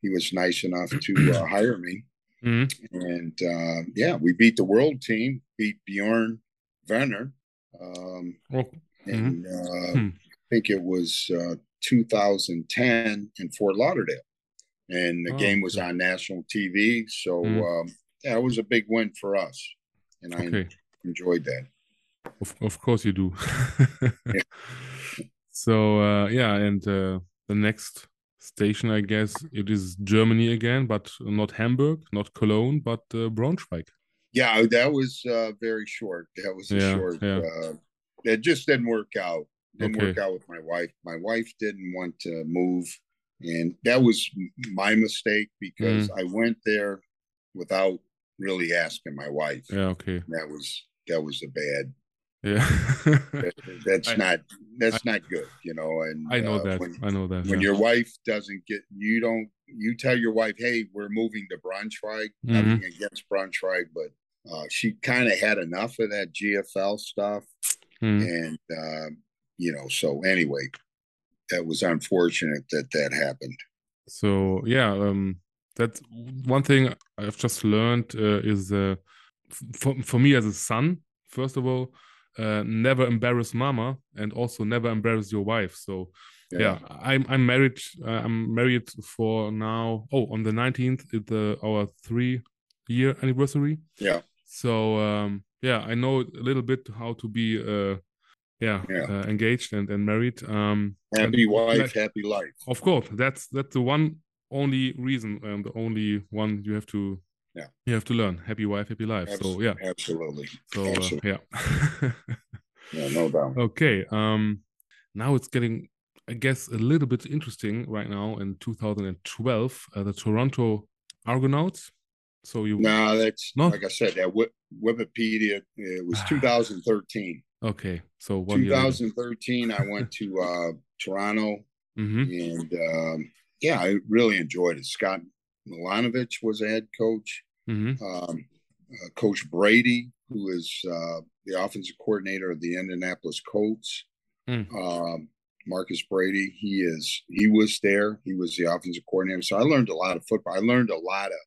he was nice enough to uh, hire me. hmm And uh, yeah, we beat the world team, beat Bjorn Werner, um, Oh, and uh, Hmm. I think it was uh, 2010 in Fort Lauderdale, and the Oh, game was okay. on national TV. So Mhm. um, yeah, it was a big win for us, and I okay. enjoyed that. Of, of course you do. So uh, yeah, and uh, the next station, I guess, it is Germany again, but not Hamburg, not Cologne, but uh, Braunschweig. Yeah, that was uh, very short. That was a Yeah, short. yeah. Uh, it just didn't work out. Didn't Okay. work out with my wife. My wife didn't want to move, and that was my mistake because Mm. I went there without really asking my wife. Yeah, okay. That was that was a bad. Yeah. that- that's I- not that's not good, you know. And I know uh, that. when, I know that. when yeah. your wife doesn't get you don't you tell your wife hey we're moving to braunschweig Mhm. nothing against braunschweig but uh, she kind of had enough of that gfl stuff Mm. and um, you know so anyway that was unfortunate that that happened So yeah, um, that's one thing I've just learned uh, is uh, for for me as a son, first of all, uh, never embarrass mama, and also never embarrass your wife. So yeah, I'm I'm married. Uh, I'm married for now. Oh, on the 19th is the our three year anniversary. Yeah. So um, yeah, I know a little bit how to be uh, yeah, Yeah. Uh, engaged and and married. Um, happy and wife happy life of course, that's that's the one only reason and the only one you have to Yeah. you have to learn. Happy wife, happy life. So yeah. absolutely So uh, yeah. yeah no doubt okay. Um now it's getting I guess a little bit interesting right now in 2012 uh, the Toronto Argonauts. So you no that's No? like i said that Wi- wikipedia it was 2013 okay. So one 2013 i went to uh toronto Mm-hmm. and um, yeah, I really enjoyed it. Scott Milanovich was a head coach. Mm-hmm. Um, uh, coach Brady, who is uh, the offensive coordinator of the Indianapolis Colts. Mm. Um, Marcus Brady, he is he was there. He was the offensive coordinator. So I learned a lot of football. I learned a lot of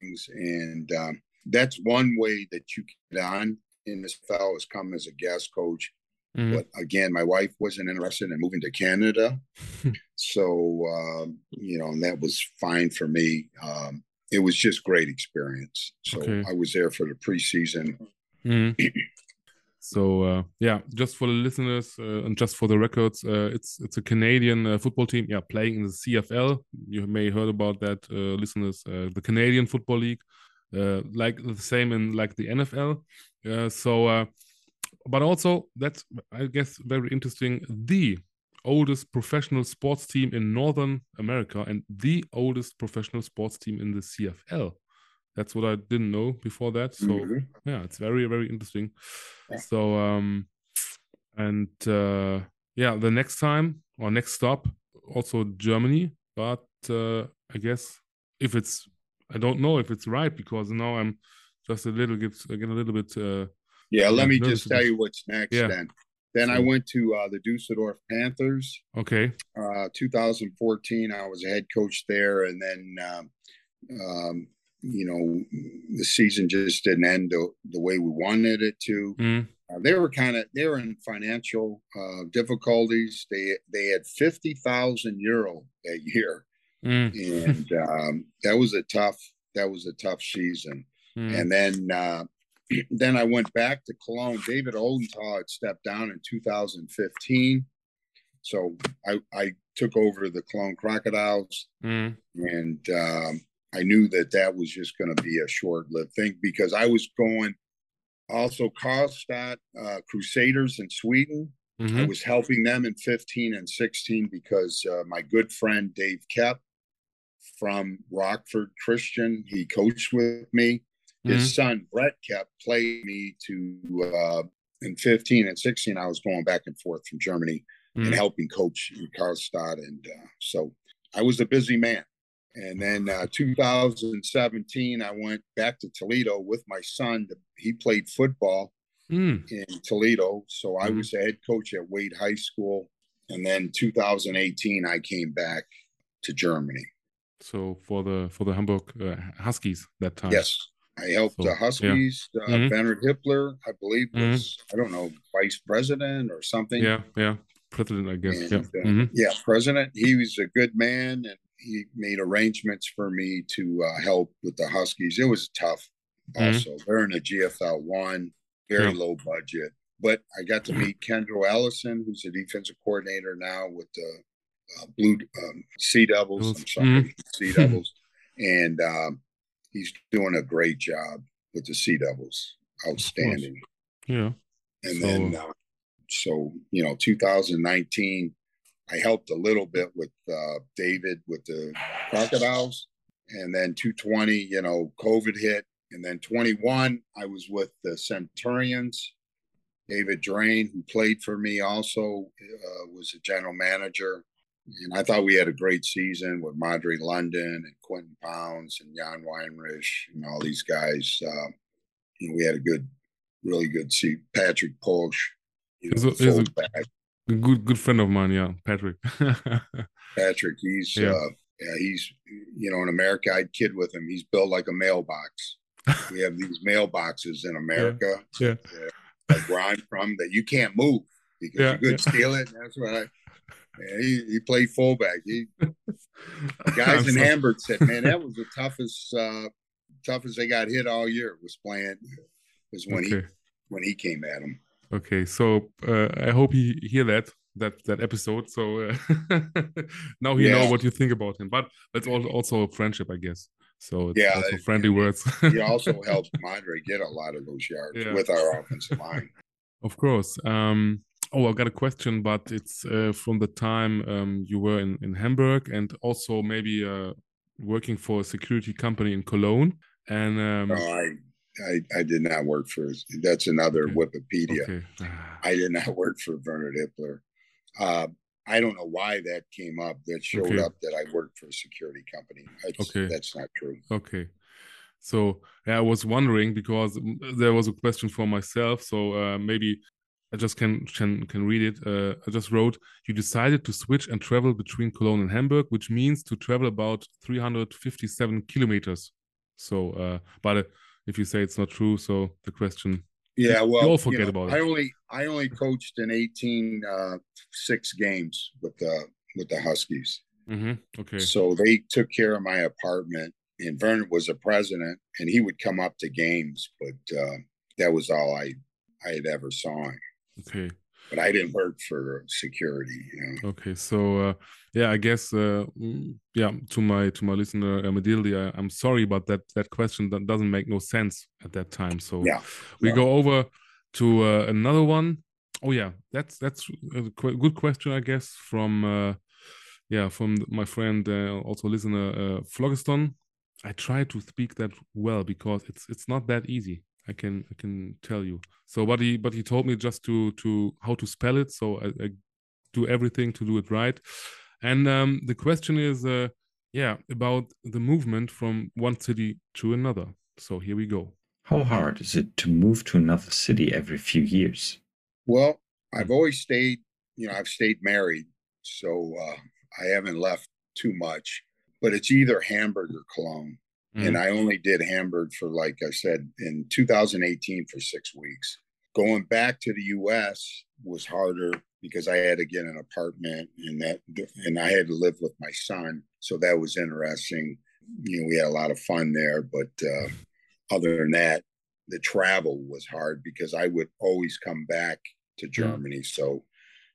things, and um, that's one way that you get on in this fellow is come as a guest coach Mm-hmm. but again my wife wasn't interested in moving to canada so um, you know and that was fine for me um, it was just great experience so Okay. i was there for the preseason Mhm. So uh, yeah, just for the listeners uh, and just for the records, uh, it's it's a Canadian uh, football team, yeah, playing in the CFL. You may heard about that, uh, listeners. Uh, the Canadian Football League, uh, like the same in like the NFL. Uh, so, uh, but also that's I guess very interesting. The oldest professional sports team in Northern America and the oldest professional sports team in the CFL. That's what I didn't know before that. So Mhm. yeah it's very very interesting Yeah. so um and uh yeah the next time or next stop also germany but uh i guess if it's i don't know if it's right because now i'm just a little bit again a little bit uh yeah let me just tell you what's next Yeah. then. Then i went to uh, the dusseldorf panthers. Okay. Uh, 2014 i was a head coach there and then um, um, you know the season just didn't end the, the way we wanted it to. Mm, Uh, they were kind of they were in financial uh, difficulties. They they had fifty thousand euro that year, mm, and um, that was a tough that was a tough season. Mm, And then uh, then I went back to Cologne. David Odenthal had stepped down in 2015, so I I took over the Cologne Crocodiles, mm, and um, I knew that that was just going to be a short lived thing because I was going. Also, Karlstad uh, Crusaders in Sweden. I mhm, was helping them in 15 and 16 because uh, my good friend Dave Kep from Rockford Christian, he coached with me. His mhm, son Brett kept played me to uh, in 15 and 16. I was going back and forth from Germany and mm, helping coach in Karlstad, and uh, so I was a busy man. And then uh, 2017, I went back to Toledo with my son. He played football Mm. in Toledo. So I Mhm. was the head coach at Waite High School. And then 2018, I came back to Germany. So for the for the Hamburg uh, Huskies that time. Yes. I helped So, the yeah. Huskies. Uh, Mhm. Bernard Hippler, I believe, Mhm. was, I don't know, vice president or something. Yeah, yeah. President, I guess. And, yeah. uh, Mhm. yeah, president. He was a good man, and he made arrangements for me to uh, help with the Huskies. It was tough. Mhm. Also, they're in a GFL one, very Yeah. low budget. But I got to meet Kendall Allison, who's the defensive coordinator now with the uh, Blue um, Sea Devils. I'm sorry, Sea Devils, and um, he's doing a great job with the Sea Devils. Outstanding. Yeah. And So- then, uh, so you know, 2019, I helped a little bit with uh, David with the Crocodiles, and then 220, you know, COVID hit, and then 21, I was with the Centurions. David Drain, who played for me, also uh, was a general manager, and I thought we had a great season with Madre London and Quentin Pounds and Jan Weinrich and all these guys. Uh, you know, we had a good, really good seat. Patrick Polsch, you know, a- a- good good friend of mine, yeah, Patrick. Patrick, he's Yeah. uh yeah, he's you know in America I'd kid with him. He's built like a mailbox. we have these mailboxes in America yeah. that, like where I'm from that you can't move because Yeah, you could yeah. steal it. And that's what I man, he, he played fullback. He guys in so- Hamburg said, man, that was the toughest uh toughest they got hit all year was playing was when he when he came at him. Okay, so uh, I hope he hear that that that episode. So uh, now he know what you think about him. But that's also friendship, I guess. So it's Yeah, also it- friendly words. He also helped Madre get a lot of those yards Yeah. with our offensive line. Of course. Um, oh, I got a question, but it's uh, from the time um, you were in, in Hamburg and also maybe uh, working for a security company in Cologne. And um, No, I, I I did not work for. That's another Okay. Wikipedia. okay, Ah, I did not work for Bernard Hippler. Uh, I don't know why that came up. That showed Okay. up that I worked for a security company. That's, Okay. that's not true. okay. So yeah, I was wondering because there was a question for myself. So uh, maybe I just can can can read it. Uh, I just wrote: You decided to switch and travel between Cologne and Hamburg, which means to travel about 357 kilometers. So, uh, but uh, if you say it's not true, so the question Yeah, well, all you forget know, about I it. only I only coached in eighteen uh, six games with the with the Huskies. hmm Okay. So they took care of my apartment, and Vernon was a president, and he would come up to games, but uh, that was all I I had ever saw him. Okay. But I didn't work for security. You know? Okay. So uh, yeah, I guess uh, mm, yeah. To my to my listener, uh, I, I'm sorry, but that that question that doesn't make no sense at that time. So Yeah, we no. go over to uh, another one. Oh yeah, that's that's a qu- good question, I guess, from uh, yeah from my friend, uh, also listener, uh, Phlogiston. I try to speak that well because it's it's not that easy. I can I can tell you. So, but he but he told me just to to how to spell it. So I, I do everything to do it right. And um, the question is, uh, yeah, about the movement from one city to another. So here we go. How hard is it to move to another city every few years? Well, I've always stayed. You know, I've stayed married, so uh, I haven't left too much. But it's either Hamburg or Cologne, Mm. and I only did Hamburg for, like I said, in 2018 for six weeks. Going back to the U.S. was harder because I had to get an apartment, and that, and I had to live with my son, so that was interesting. You know, we had a lot of fun there, but uh, other than that, the travel was hard because I would always come back to Germany. So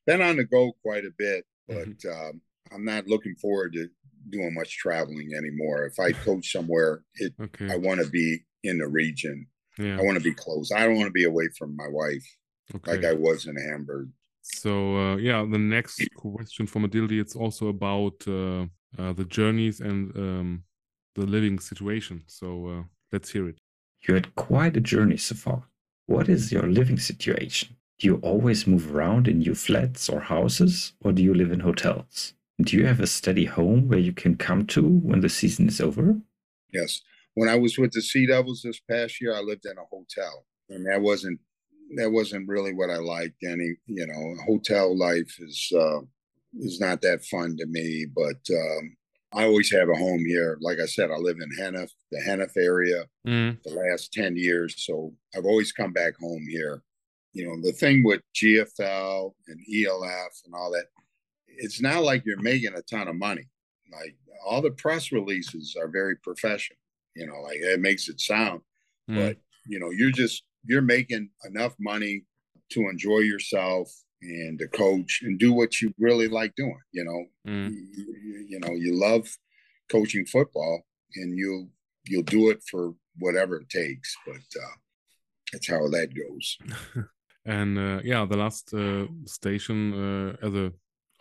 been on the go quite a bit, but um, I'm not looking forward to doing much traveling anymore. If I coach somewhere, it Okay. I want to be in the region. yeah. I want to be close. I don't want to be away from my wife Okay. like I was in Hamburg. So uh, yeah, the next question from Adildi, it's also about uh, uh, the journeys and um, the living situation. So uh, let's hear it. You had quite a journey so far. What is your living situation? Do you always move around in new flats or houses, or do you live in hotels? Do you have a steady home where you can come to when the season is over? Yes. When I was with the Sea Devils this past year, I lived in a hotel, and that wasn't that wasn't really what I liked. Any, you know, hotel life is uh, is not that fun to me. But um, I always have a home here. Like I said, I live in Hennef, the Hennef area, Mm. the last ten years. So I've always come back home here. You know, the thing with GFL and ELF and all that, it's not like you're making a ton of money. Like all the press releases are very professional. You know, like it makes it sound Mm. but you know you're just you're making enough money to enjoy yourself and to coach and do what you really like doing you know Mm. you, you- know you love coaching football and you'll you'll do it for whatever it takes but uh that's how that goes And uh, yeah, the last uh, station uh, as a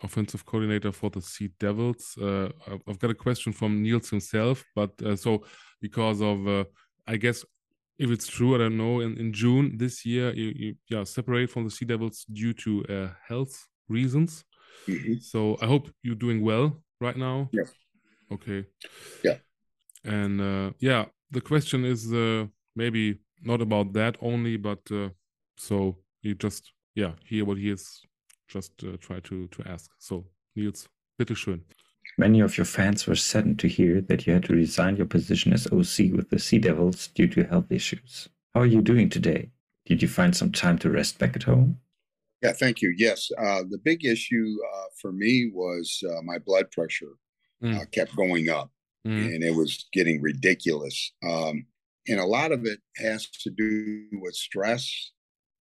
offensive coordinator for the Sea Devils. Uh, I've- got a question from Niels himself, but uh, so because of, uh, I guess, if it's true, I don't know. In, in June this year, you, you yeah separate from the Sea Devils due to uh, health reasons. Mhm. So I hope you're doing well right now. Yeah. Okay. Yeah. And uh, yeah, the question is uh, maybe not about that only, but uh, so you just yeah hear what he is just uh, try to to ask. So Niels, bitteschön. Many of your fans were saddened to hear that you had to resign your position as OC with the Sea Devils due to health issues. How are you doing today? Did you find some time to rest back at home? yeah thank you yes uh the big issue uh for me was uh, my blood pressure uh, Mm. kept going up Mm, and it was getting ridiculous. Um, and a lot of it has to do with stress.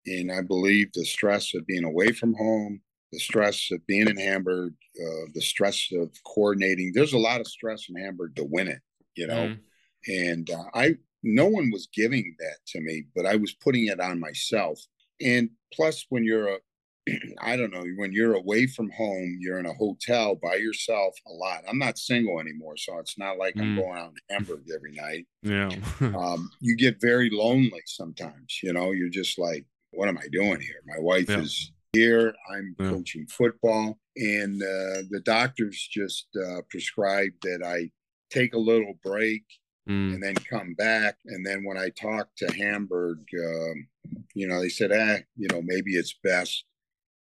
And I believe the stress of being away from home, the stress of being in Hamburg, uh, the stress of coordinating. There's a lot of stress in Hamburg to win it, you know. mm, And uh, I, no one was giving that to me, but I was putting it on myself. And plus, when you're a I don't know, when you're away from home, you're in a hotel by yourself a lot. I'm not single anymore, so it's not like I'm Mm. going out in Hamburg every night. yeah. Um, you get very lonely sometimes, you know, you're just like, what am I doing here? My wife Yeah. is here, I'm Yeah. coaching football, and uh, the doctors just uh, prescribed that I take a little break Mm, and then come back. And then when I talked to Hamburg, um, you know, they said, ah, you know, maybe it's best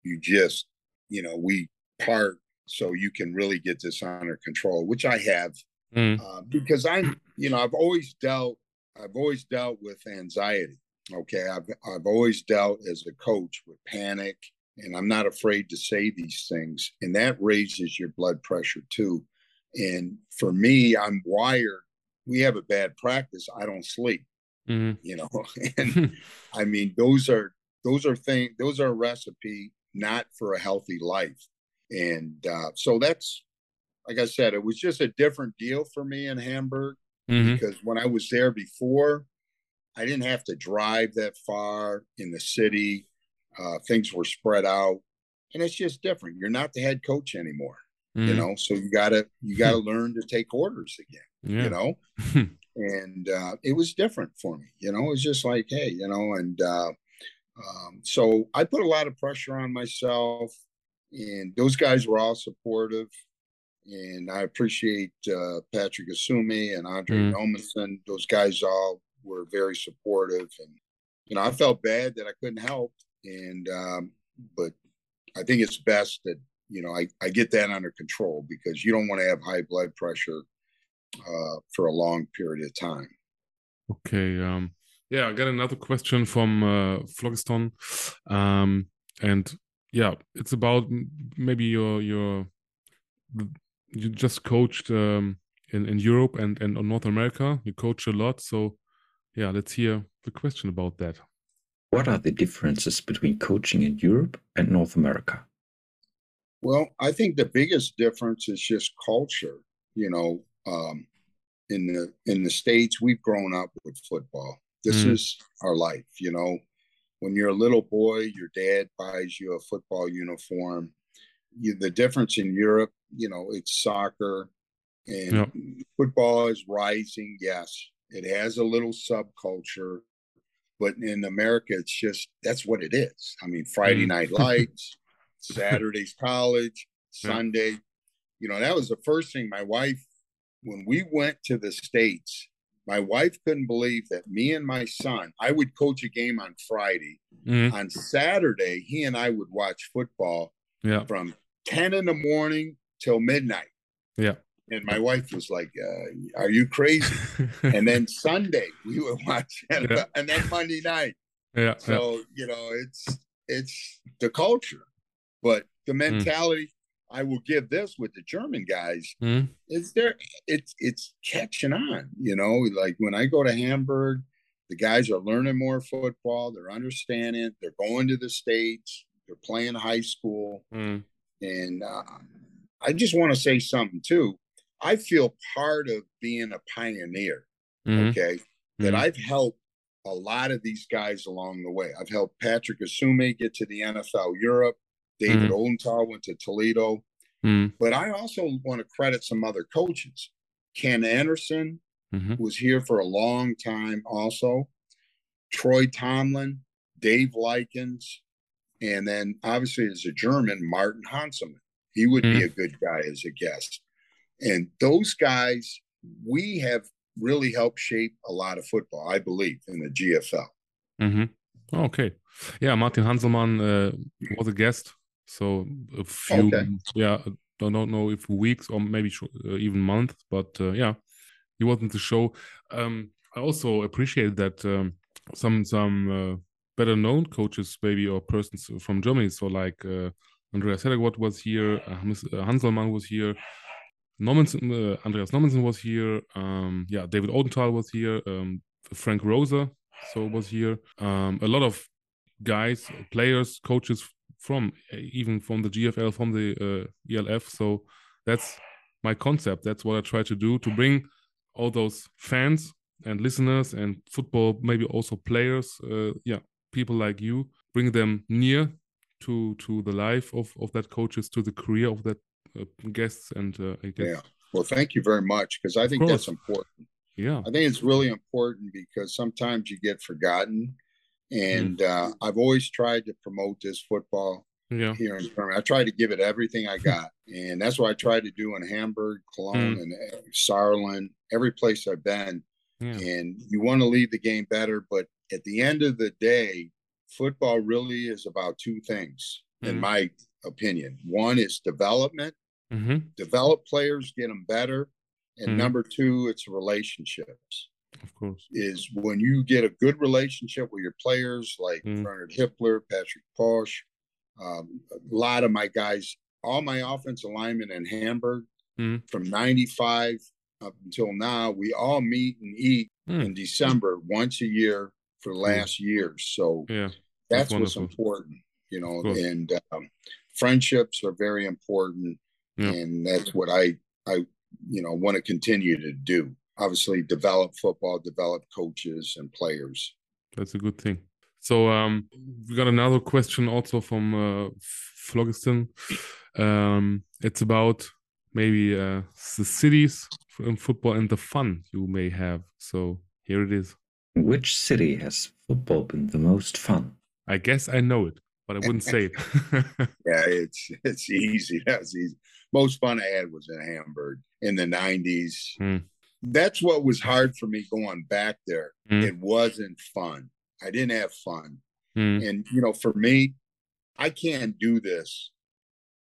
you just, you know, we part so you can really get this under control, which I have mm, uh, because I'm, you know, I've always dealt, I've always dealt with anxiety. Okay, I've I've always dealt as a coach with panic, and I'm not afraid to say these things, and that raises your blood pressure too. And for me, I'm wired. We have a bad practice. I don't sleep. mm, You know, and I mean, those are those are things. Those are a recipe not for a healthy life. And uh, so that's, like I said, it was just a different deal for me in Hamburg mhm, because when I was there before, I didn't have to drive that far in the city. Uh, things were spread out, and it's just different. You're not the head coach anymore, you mm, know. So you gotta you gotta learn to take orders again, yeah. you know and uh, it was different for me. You know, it was just like, hey, you know, and uh, um, so I put a lot of pressure on myself, and those guys were all supportive, and I appreciate uh, Patrick Esume and Andre Mm. Those guys all were very supportive, and you know, I felt bad that I couldn't help, and um, but I think it's best that you know I, I get that under control because you don't want to have high blood pressure uh, for a long period of time. Okay. Um, yeah, I got another question from uh, Phlogiston, um, and yeah, it's about maybe your your you just coached um, in in Europe and and in North America. You coach a lot, so yeah, let's hear the question about that. What are the differences between coaching in Europe and North America? Well, I think the biggest difference is just culture. You know, um, in the in the states, we've grown up with football. This Mm. is our life. You know, when you're a little boy, your dad buys you a football uniform. You, the difference in Europe, you know, it's soccer, and Yeah. football is rising. Yes, it has a little subculture, but in America, it's just that's what it is. I mean, Friday Mm. Night Lights, Saturday's college. Sunday. You know, that was the first thing my wife, when we went to the States, my wife couldn't believe that me and my son, I would coach a game on Friday. Mhm. On Saturday, he and I would watch football Yeah. from 10 in the morning till midnight. Yeah. And my wife was like, uh, Are you crazy? and then Sunday, we were watching, and, Yeah. and then Monday night. yeah. yeah. So, you know, it's it's the culture. But Hmm. the mentality I will give this with the German guys Mhm. is there it's it's catching on, you know, like when I go to Hamburg, the guys are learning more football, they're understanding, they're going to the states, they're playing high school, Mm. and uh, I just want to say something too. I feel part of being a pioneer, Mhm. okay? That Mhm. I've helped a lot of these guys along the way. I've helped Patrick Esume get to the NFL Europe. David. Odenthal went to Toledo. Mm. But I also want to credit some other coaches. Ken Anderson Mhm. was here for a long time also. Troy Tomlin, Dave Likens, and then obviously as a German, Martin Hanselmann. He would be Mhm. a good guy as a guest. And those guys, we have really helped shape a lot of football, I believe, in the GFL. hmm Okay. Yeah, Martin Hanselmann uh, was a guest. So a few, Okay. yeah, I don't know if weeks or maybe sh- uh, even months, but uh, yeah, he was in the show. Um, I also appreciate that um, some some uh, better known coaches, maybe or persons from Germany. So like uh, Andreas Heddergott was here, uh, Hans- uh, Hanselmann was here. Nommensen, uh, Andreas Nommensen was here. Um, yeah, David Odenthal was here. Um, Frank Rosa so was here. Um, a lot of guys, players, coaches from even from the GFL, from the uh, ELF. So that's my concept. That's what I try to do to bring all those fans and listeners and football, maybe also players, uh, yeah, people like you, bring them near to to the life of of that coaches, to the career of that guests, and uh, I guess Yeah. Well, thank you very much because I think that's important. yeah, I think it's really important because sometimes you get forgotten. And uh, I've always tried to promote this football yeah, here in Germany. I try to give it everything I got. And that's what I tried to do in Hamburg, Cologne, and uh, Saarland, every place I've been. yeah, And you want to leave the game better. But at the end of the day, football really is about two things, in Mhm. my opinion. One is development, hmm develop players, get them better. And Mhm. number two, it's relationships of course, is when you get a good relationship with your players like Mm. Bernard Hippler, Patrick Posh, um, a lot of my guys, all my offensive linemen in Hamburg Mm. from 95 up until now, we all meet and eat Mm. in December once a year for the last years. So yeah, that's That's what's important, you know, and um, friendships are very important. Yeah. And that's what I, I, you know, want to continue to do. Obviously, develop football, develop coaches and players. That's a good thing. So um, we got another question also from uh, Phlogiston. Um, it's about maybe uh, the cities in football and the fun you may have. So here it is. Which city has football been the most fun? I guess I know it, but I wouldn't say it. Yeah, it's it's easy. That's easy. Most fun I had was in Hamburg in the '90s. Hmm. That's what was hard for me going back there. Hmm. It wasn't fun. I didn't have fun. Mm, And you know, for me, I can't do this.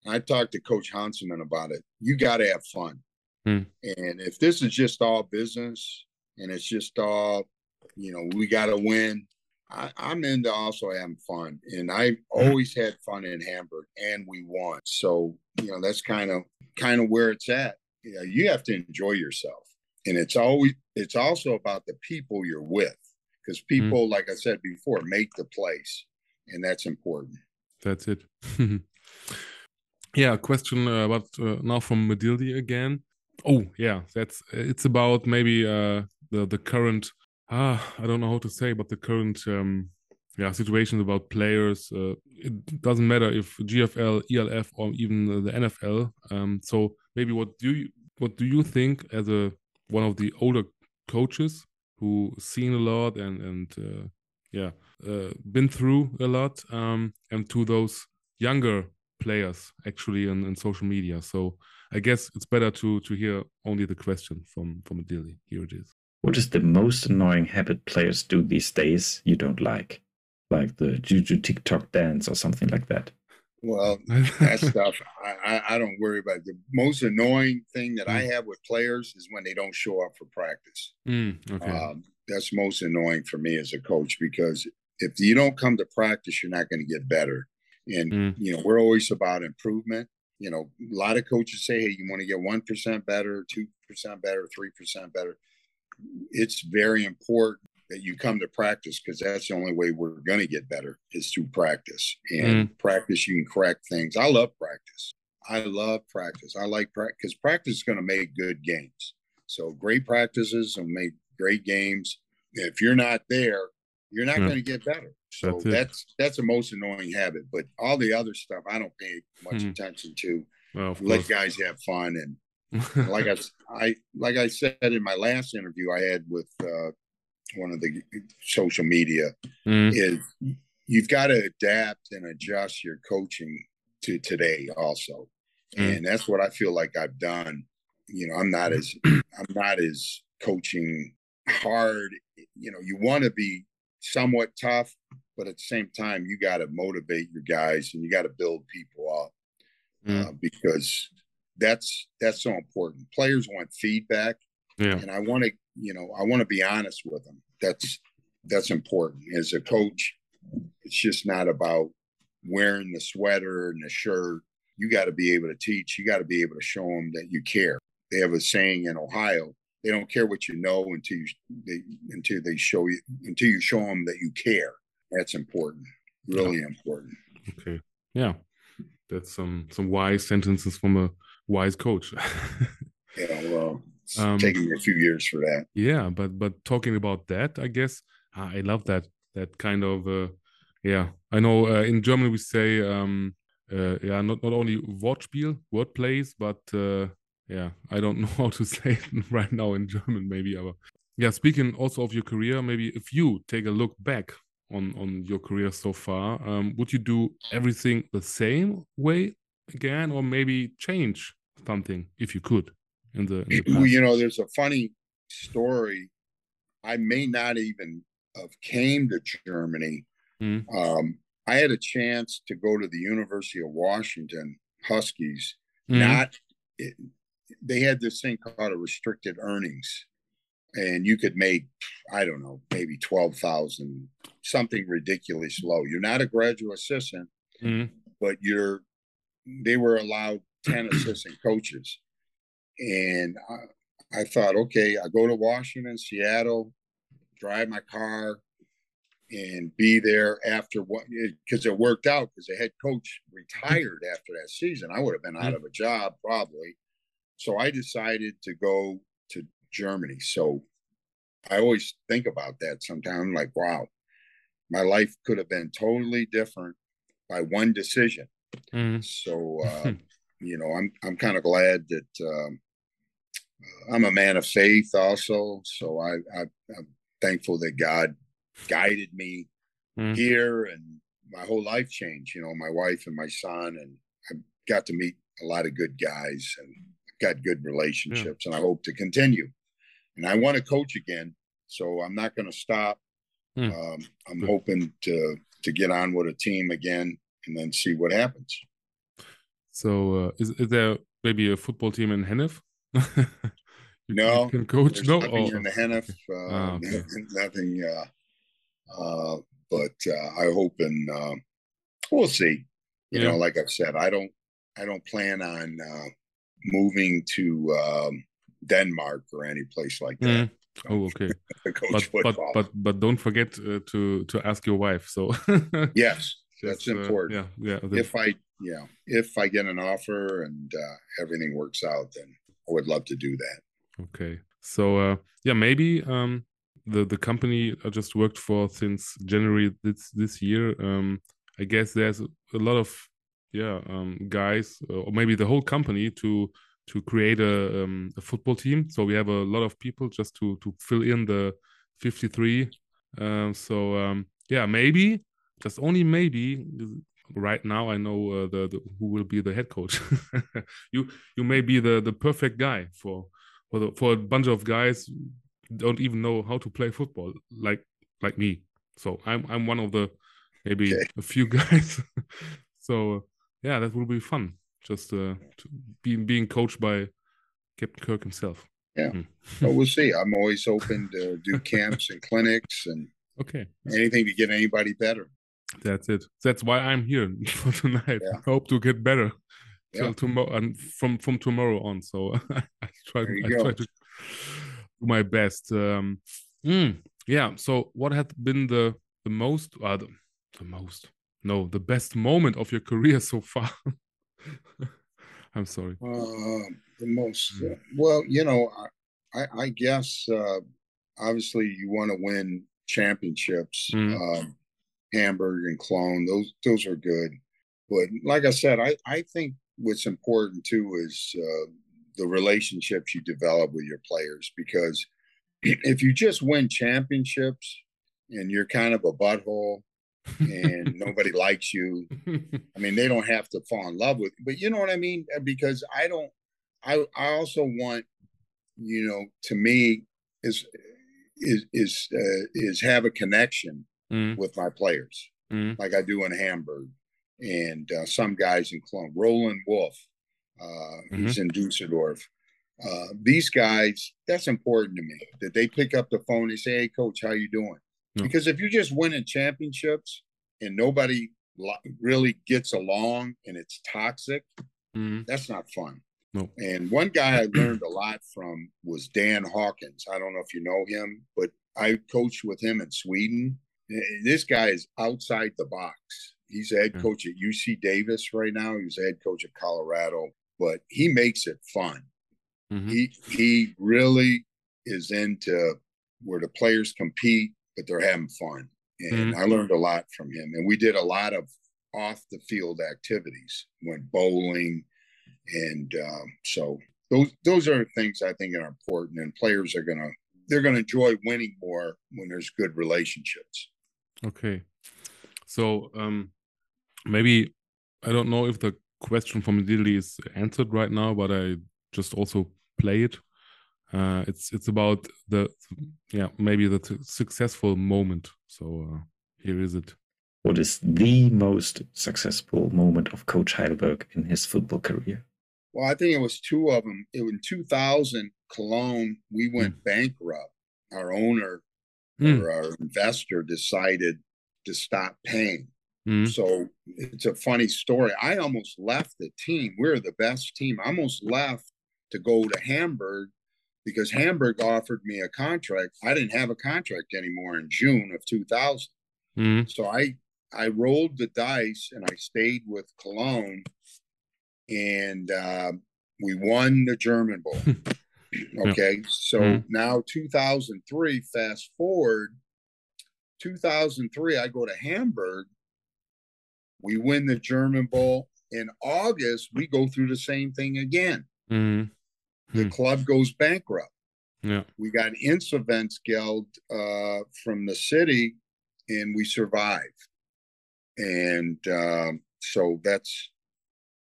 I talked to Coach Hanselmann about it. You got to have fun. Hmm. And if this is just all business and it's just all, you know, we got to win. I, I'm into also having fun, and I always had fun in Hamburg, and we won. So you know, that's kind of kind of where it's at. You know, you have to enjoy yourself, and it's always it's also about the people you're with, because people, like I said before, make the place, and that's important. that's it. yeah, question uh, about uh, now from Medildi again. Oh, yeah, that's it's about maybe uh, the the current ah I don't know how to say, but the current um, yeah situations about players. Uh, it doesn't matter if GFL, ELF, or even the NFL. Um, so maybe what do you what do you think as a one of the older coaches who seen a lot and and uh, yeah uh, been through a lot um, and to those younger players actually in, in social media so i guess it's better to to hear only the question from from Adili. here it is What is the most annoying habit players do these days you don't like? Like the Juju TikTok dance or something like that? Well, that stuff I, I, I don't worry about. The most annoying thing that I Mm. have with players is when they don't show up for practice. Mm, okay. Um, that's most annoying for me as a coach because if you don't come to practice, you're not going to get better. And Mm. you know, we're always about improvement. You know, a lot of coaches say, "Hey, you want to get one percent better, two percent better, three percent better." It's very important that you come to practice because that's the only way we're going to get better is through practice. And practice, you can correct things. I love practice. I love practice. I like practice because practice is going to make good games. So great practices will make great games. If you're not there, you're not Yeah. going to get better. So That's that's that's a most annoying habit. But all the other stuff, I don't pay much Mhm. attention to. well, Let course. guys have fun and like I, I like I said in my last interview I had with uh, one of the social media Mm, is you've got to adapt and adjust your coaching to today also, Mm. and that's what I feel like I've done. You know, I'm not as I'm not as coaching hard. You know, you want to be somewhat tough, but at the same time, you got to motivate your guys and you got to build people up Mm. uh, because that's that's so important. Players want feedback, yeah. and I want to, you know, I want to be honest with them. That's that's important. As a coach, it's just not about wearing the sweater and the shirt. You got to be able to teach. You got to be able to show them that you care. They have a saying in Ohio: they don't care what you know until you they, until they show you until you show them that you care. That's important. Really important. Okay. Yeah. That's some some wise sentences from a wise coach. Yeah. Well, it's Um, taken me a few years for that. yeah, but but talking about that, I guess I love that that kind of uh, yeah. I know uh, in Germany we say um uh, yeah not not only Wortspiel, word plays, but uh, yeah I don't know how to say it right now in German maybe. Aber yeah, speaking also of your career, maybe if you take a look back on on your career so far, um, would you do everything the same way again, or maybe change something if you could in the, in the you know, there's a funny story. I may not even have came to Germany. Mm. Um, I had a chance to go to the University of Washington Huskies. Mm. Not, it, they had this thing called a restricted earnings, and you could make, I don't know, maybe twelve thousand, something ridiculous low. You're not a graduate assistant, Mm. but you're they were allowed 10 assistant coaches. And I, I thought okay i go to washington seattle drive my car and be there after what because it worked out because the head coach retired after that season. I would have been out of a job probably. So i decided to go to germany. So i always think about that sometimes. Like wow my life could have been totally different by one decision. Mm. so uh, you know, I'm I'm kind of glad that um, I'm a man of faith also. So I, I I'm thankful that God guided me Mm. here, and my whole life changed. You know, my wife and my son, and I got to meet a lot of good guys and got good relationships, and I hope to continue. And I want to coach again, so I'm not going to stop. Mm. Um, I'm hoping to to get on with a team again and then see what happens. So, uh, is, is there maybe a football team in Hennef? you, No, can coach. No, nothing Oh, in the Hennef, uh, Ah, okay. nothing. Uh, uh, but uh, I hope and uh, we'll see. You Yeah. know, like I've said, I don't, I don't plan on uh, moving to um, Denmark or any place like that. Mm. Oh, okay. Coach But but football. but but don't forget uh, to to ask your wife. So yes, that's just, uh, important. yeah, yeah. if I, yeah, if I get an offer and uh, everything works out, then I would love to do that. Okay. So uh, yeah, maybe um, the the company I just worked for since January this this year. Um, I guess there's a lot of yeah um, guys or maybe the whole company to to create a um, a football team. So we have a lot of people just to to fill in the 53. Um, so um, yeah, maybe just only maybe. Right now, I know uh, the, the who will be the head coach. you you may be the the perfect guy for for the, for a bunch of guys don't even know how to play football like like me. So I'm I'm one of the maybe Okay. a few guys. so yeah, that will be fun. Just uh, to being being coached by Captain Kirk himself. Yeah. But we'll see. I'm always open to do camps and clinics and Okay, anything to get anybody better. That's it. That's why I'm here for tonight. Yeah. I hope to get better till tomorrow and from from tomorrow on. So I try you I go. try to do my best. Um, mm, yeah. So what had been the the most uh, the, the most no the best moment of your career so far? I'm sorry. Uh, the most Mm. uh, well, you know, I, I, I guess uh, obviously you want to win championships. Mm. Um, Hamburg and Cologne, those those are good. But like I said, I, I think what's important too is uh, the relationships you develop with your players because if you just win championships and you're kind of a butthole and nobody likes you, I mean, they don't have to fall in love with, you. but you know what I mean? Uh, Because I don't, I, I also want, you know, to me is, is, is, uh, is have a connection Mm, with my players mm, like I do in Hamburg and uh, some guys in Cologne. Roland Wolf, uh, he's in Dusseldorf. Uh, these guys, that's important to me that they pick up the phone and say, "Hey, coach, how you doing?" Because if you're just winning championships and nobody really gets along and it's toxic, mm. that's not fun. No. And one guy I learned a lot from was Dan Hawkins. I don't know if you know him, but I coached with him in Sweden. Eh, This guy is outside the box. He's the head coach at UC Davis right now. He's the head coach at Colorado, but he makes it fun. Mhm. He he really is into where the players compete, but they're having fun. And I learned a lot from him. And we did a lot of off the field activities, went bowling, and um, so those those are things I think are important. And players are gonna they're gonna enjoy winning more when there's good relationships. Okay. So um maybe I don't know if the question from Lily is answered right now, but I just also play it. Uh it's it's about the yeah, maybe the t- successful moment. So uh, here is it. What is the most successful moment of Coach Heidelberg in his football career? Well, I think it was two of them. It was in 2000, Cologne. We went bankrupt. Our owner Mm, or our investor decided to stop paying. mm, So it's a funny story. I almost left the team. We are the best team. I almost left to go to Hamburg because Hamburg offered me a contract. I didn't have a contract anymore in June of 2000. mm, So I I rolled the dice and I stayed with Cologne, and uh, we won the German Bowl. okay, so Mm. now 2003. Fast forward, 2003. I go to Hamburg. We win the German Bowl. In August, we go through the same thing again. mm. The Hmm. club goes bankrupt. Yeah. We got Insolvenzgeld uh, from the city, and we survive. And um, so that's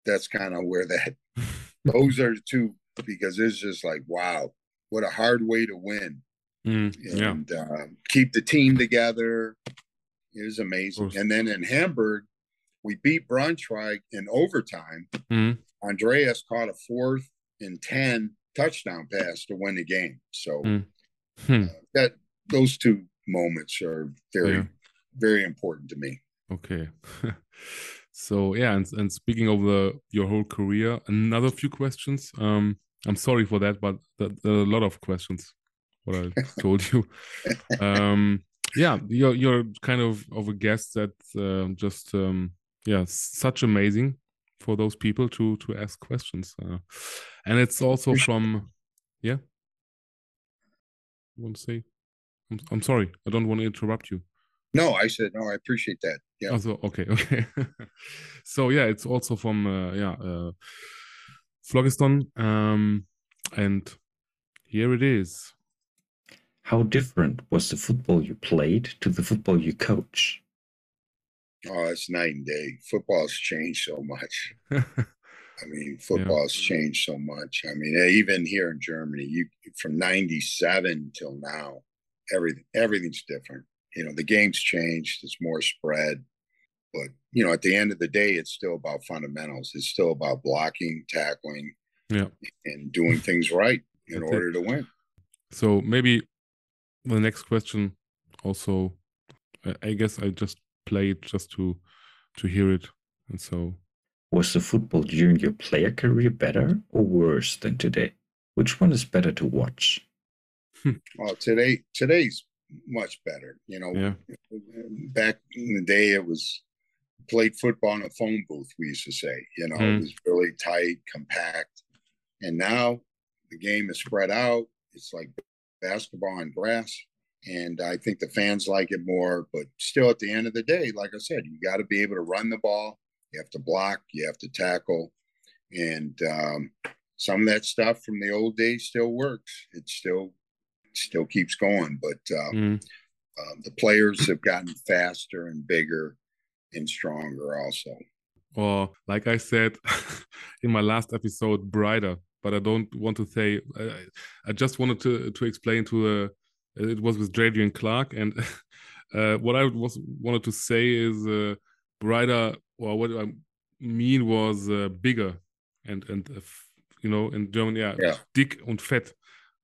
that's kind of where that those are the two because it's just like wow, what a hard way to win Mm, yeah. and uh, keep the team together. It was amazing. And then in Hamburg, we beat Braunschweig in overtime. Mm, Andreas caught a fourth and ten touchdown pass to win the game. So Mm. hmm. that those two moments are very Yeah. very important to me. Okay. so yeah, and, and speaking of the your whole career, another few questions. Um, I'm sorry for that, but there are a lot of questions. What I told you. Um, yeah, you're you're kind of of a guest that um just um, yeah, such amazing for those people to to ask questions, uh, and it's also from yeah. You want to say? I'm, I'm sorry, I don't want to interrupt you. No, I said no. I appreciate that. Yeah. Also, okay, okay. so yeah, it's also from uh, yeah, uh, Phlogiston, um, and here it is. How different was the football you played to the football you coach? Oh, it's night and day. Football's changed so much. I mean, football's changed so much. I mean, even here in Germany, you from '97 till now, everything everything's different. You know, the game's changed. It's more spread, but you know, at the end of the day, it's still about fundamentals. It's still about blocking, tackling, Yeah. and doing things right in That's it. order to win. So maybe the next question also, I- I guess I just played just to to hear it, and so Was the football during your player career better or worse than today? Which one is better to watch? Well, today today's much better. You know, yeah, back in the day, it was played football in a phone booth. We used to say, you know, Mm. it was really tight, compact, and now the game is spread out. It's like basketball on grass, and I think the fans like it more. But still, at the end of the day, like I said, you got to be able to run the ball. You have to block. You have to tackle, and um, some of that stuff from the old days still works. It still still keeps going, but. Uh, Mm. um, the players have gotten faster and bigger and stronger also. or like I said in my last episode, brighter. But I don't want to say. I, I just wanted to to explain to uh, it was with Jadrian Clark, and uh, what I was wanted to say is uh, brighter, or what I mean was uh, bigger, and and uh, you know in German, yeah, Yeah. dick und fett.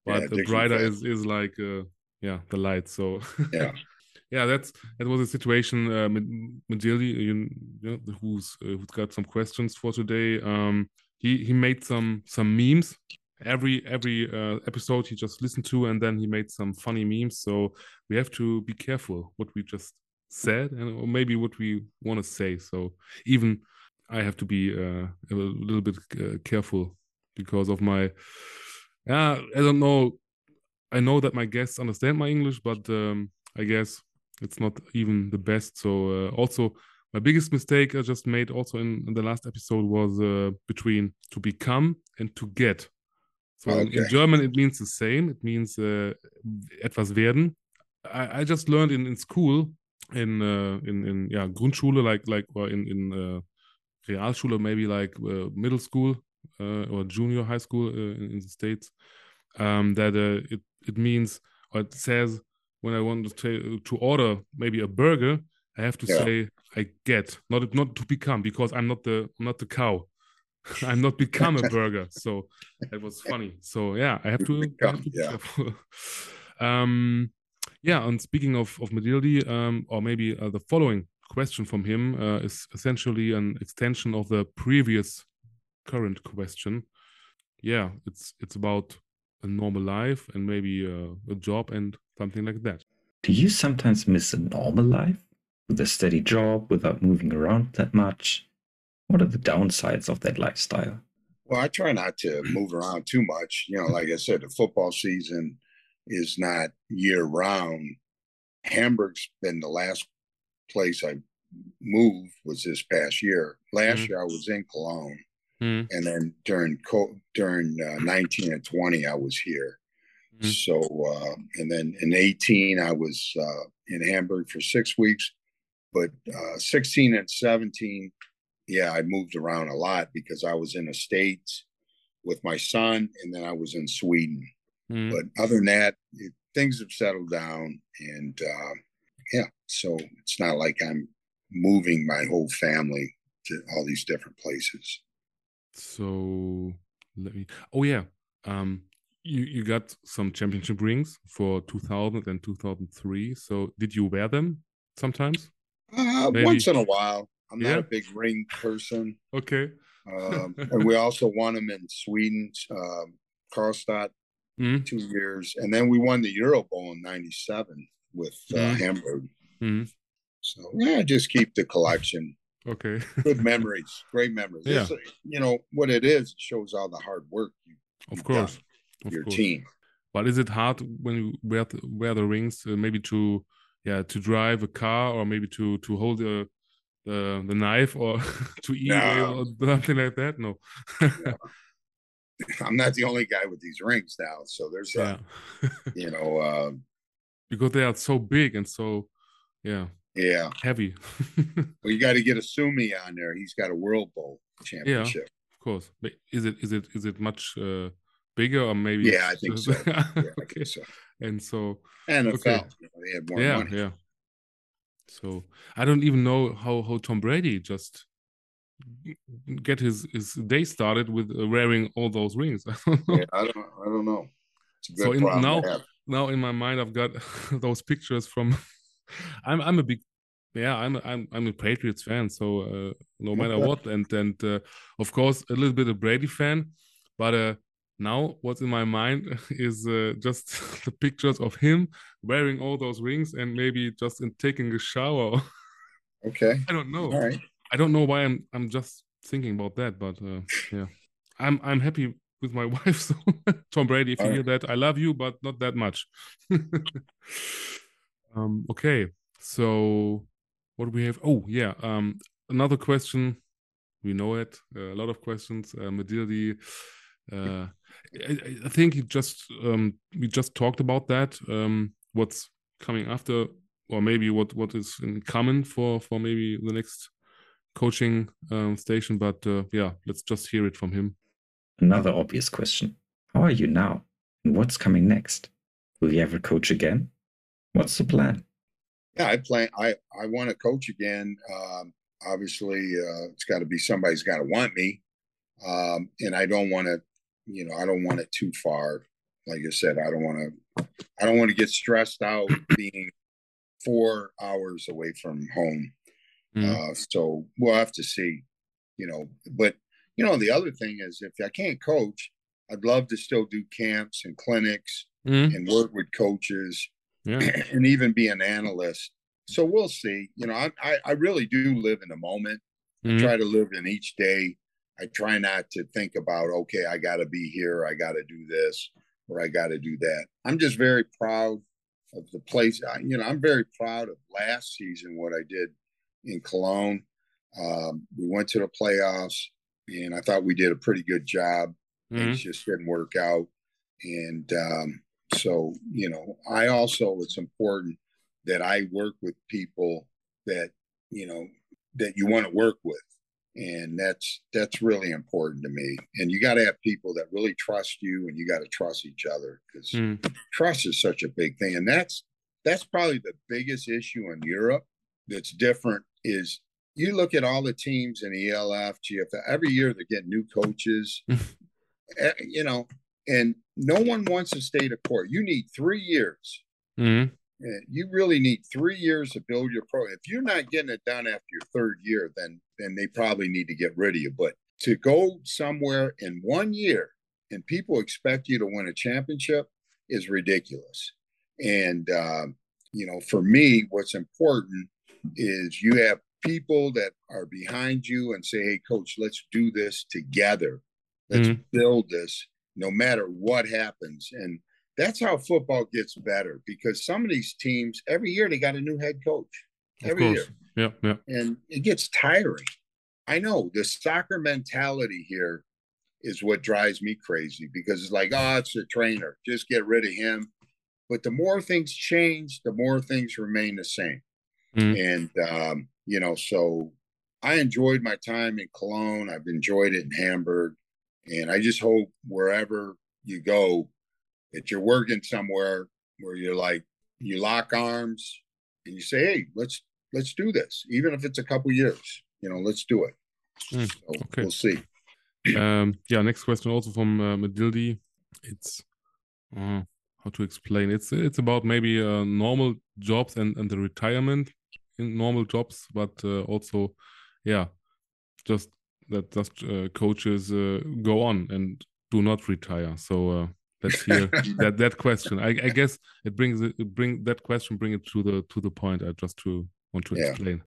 But Yeah, the brighter is is like uh, yeah the light. So Yeah. yeah, that's that was a situation uh, with Medilli, you know, who's uh, who's got some questions for today. Um, he he made some some memes every every uh, episode he just listened to, and then he made some funny memes. So we have to be careful what we just said, and or maybe what we want to say. So even I have to be uh, a little bit uh, careful because of my. Yeah, I don't know. I know that my guests understand my English, but um, I guess it's not even the best. So uh, also my biggest mistake I just made also in, in the last episode was uh, between to become and to get. So in- in German it means the same. It means uh, etwas werden. I, I just learned in, in school in uh, in in yeah Grundschule like like or in in uh, Realschule maybe like uh, middle school uh, or junior high school uh, in, in the states um, that uh, it it means or it says when I want to to order maybe a burger, I have to Yeah. say I get not not to become because I'm not the not the cow. I'm not become a burger. So that was funny. So yeah, I have to, I have to yeah. careful. um, yeah, and speaking of of Medildi, um, or maybe uh, the following question from him uh, is essentially an extension of the previous current question. Yeah, it's it's about a normal life and maybe uh, a job and something like that. Do you sometimes miss a normal life with a steady job without moving around that much? What are the downsides of that lifestyle? Well, I try not to move around too much. You know, like I said, the football season is not year round. Hamburg's been the last place I moved was this past year. Last Mhm. year I was in Cologne, Mm, and then during during uh, 19 and 20 I was here. Mhm. So uh, and then in 18 I was uh, in Hamburg for six weeks, but uh, 16 and 17, yeah, I moved around a lot because I was in the states with my son, and then I was in Sweden. mm. But other than that, it, things have settled down, and uh, yeah, so it's not like I'm moving my whole family to all these different places. So let me. Oh yeah, um, you you got some championship rings for 2000 and 2003. So did you wear them sometimes? Uh, once in a while, I'm not a big ring person. Okay. Um, and we also won them in Sweden, um, Karlstad, Mm, two years, and then we won the Euro Bowl in '97 with uh, Mhm. Hamburg. mm, So yeah, just keep the collection. Okay. Good memories, great memories. Yeah. It's, you know what it is. It shows all the hard work you, of course. Of your course. team. But is it hard when you wear the, wear the rings, uh, maybe to yeah to drive a car or maybe to to hold the the, the knife or to eat No. or something like that? No. I'm not the only guy with these rings now. So there's, yeah. you know, uh, because they are so big and so yeah yeah. heavy. Well, you got to get Esume on there. He's got a World Bowl championship. Yeah, of course. But is it is it is it much uh, bigger or maybe? Yeah, I think so. yeah, I okay. think so. And so NFL, Okay. you know, they had more yeah, money. yeah. So I don't even know how how Tom Brady just get his his day started with uh, wearing all those rings. I don't know. Yeah, I don't, I don't know. It's a good So in- now- now in my mind I've got those pictures from I'm I'm a big yeah I'm a, I'm I'm a Patriots fan so uh, no matter what. And and uh, of course a little bit a Brady fan but uh now what's in my mind is uh, just the pictures of him wearing all those rings and maybe just in taking a shower. Okay. I don't know. All right. I don't know why I'm I'm just thinking about that but uh, yeah. I'm I'm happy with my wife so Tom Brady if you All hear that I love you but not that much um okay so what do we have oh yeah um another question we know it uh, a lot of questions uh, Medildi uh I, I- I think you just um we just talked about that um what's coming after or maybe what what is in common for for maybe the next coaching um, station but uh, yeah let's just hear it from him Another obvious question How are you now? And what's coming next? Will you ever coach again? What's the plan? Yeah, I plan. I I want to coach again. Um, obviously, uh, it's got to be somebody's got to want me, um, and I don't want to. You know, I don't want it too far. Like I said, I don't want to. I don't want to get stressed out being four hours away from home. Mm. Uh, so we'll have to see. You know, but you know, the other thing is, if I can't coach, I'd love to still do camps and clinics Mm, and work with coaches yeah and even be an analyst. So we'll see. You know, I I, I really do live in the moment. Mm, Try to live in each day. I try not to think about okay, I got to be here, I got to do this, or I got to do that. I'm just very proud of the place. I, you know, I'm very proud of last season what I did in Cologne. Um, we went to the playoffs, and I thought we did a pretty good job mm, things just didn't work out and um, so you know i also it's important that i work with people that you know that you want to work with. And that's that's really important to me. And you got to have people that really trust you and you got to trust each other because mm, trust is such a big thing. And that's that's probably the biggest issue in europe that's different is you look at all the teams in the elf gf every year they're getting new coaches. Eh, you know and no one wants to stay to court. You need three years. Mm, Eh, you really need three years to build your pro if you're not getting it done after your third year then then they probably need to get rid of you. But to go somewhere in one year and people expect you to win a championship is ridiculous. And um, you know for me what's important is you have people that are behind you and say hey coach let's do this together. Let's Mhm. build this no matter what happens and that's how football gets better because some of these teams every year they got a new head coach of every course year yeah yeah and it gets tiring. I know the soccer mentality here is what drives me crazy because it's like, oh, it's the trainer, just get rid of him. But the more things change, the more things remain the same. Mm. And um, you know, so I enjoyed my time in Cologne. I've enjoyed it in Hamburg, and I just hope wherever you go, that you're working somewhere where you're like you lock arms and you say, "Hey, let's let's do this, even if it's a couple years. You know, let's do it." Mm, So okay. we'll see. um yeah next question also from uh, Medildi it's uh, how to explain it's it's about maybe uh, normal jobs and and the retirement in normal jobs but uh, also yeah just that just uh, coaches uh, go on and do not retire so uh, let's hear that that question I, I guess it brings it, it bring that question bring it to the to the point i just to want to Yeah. explain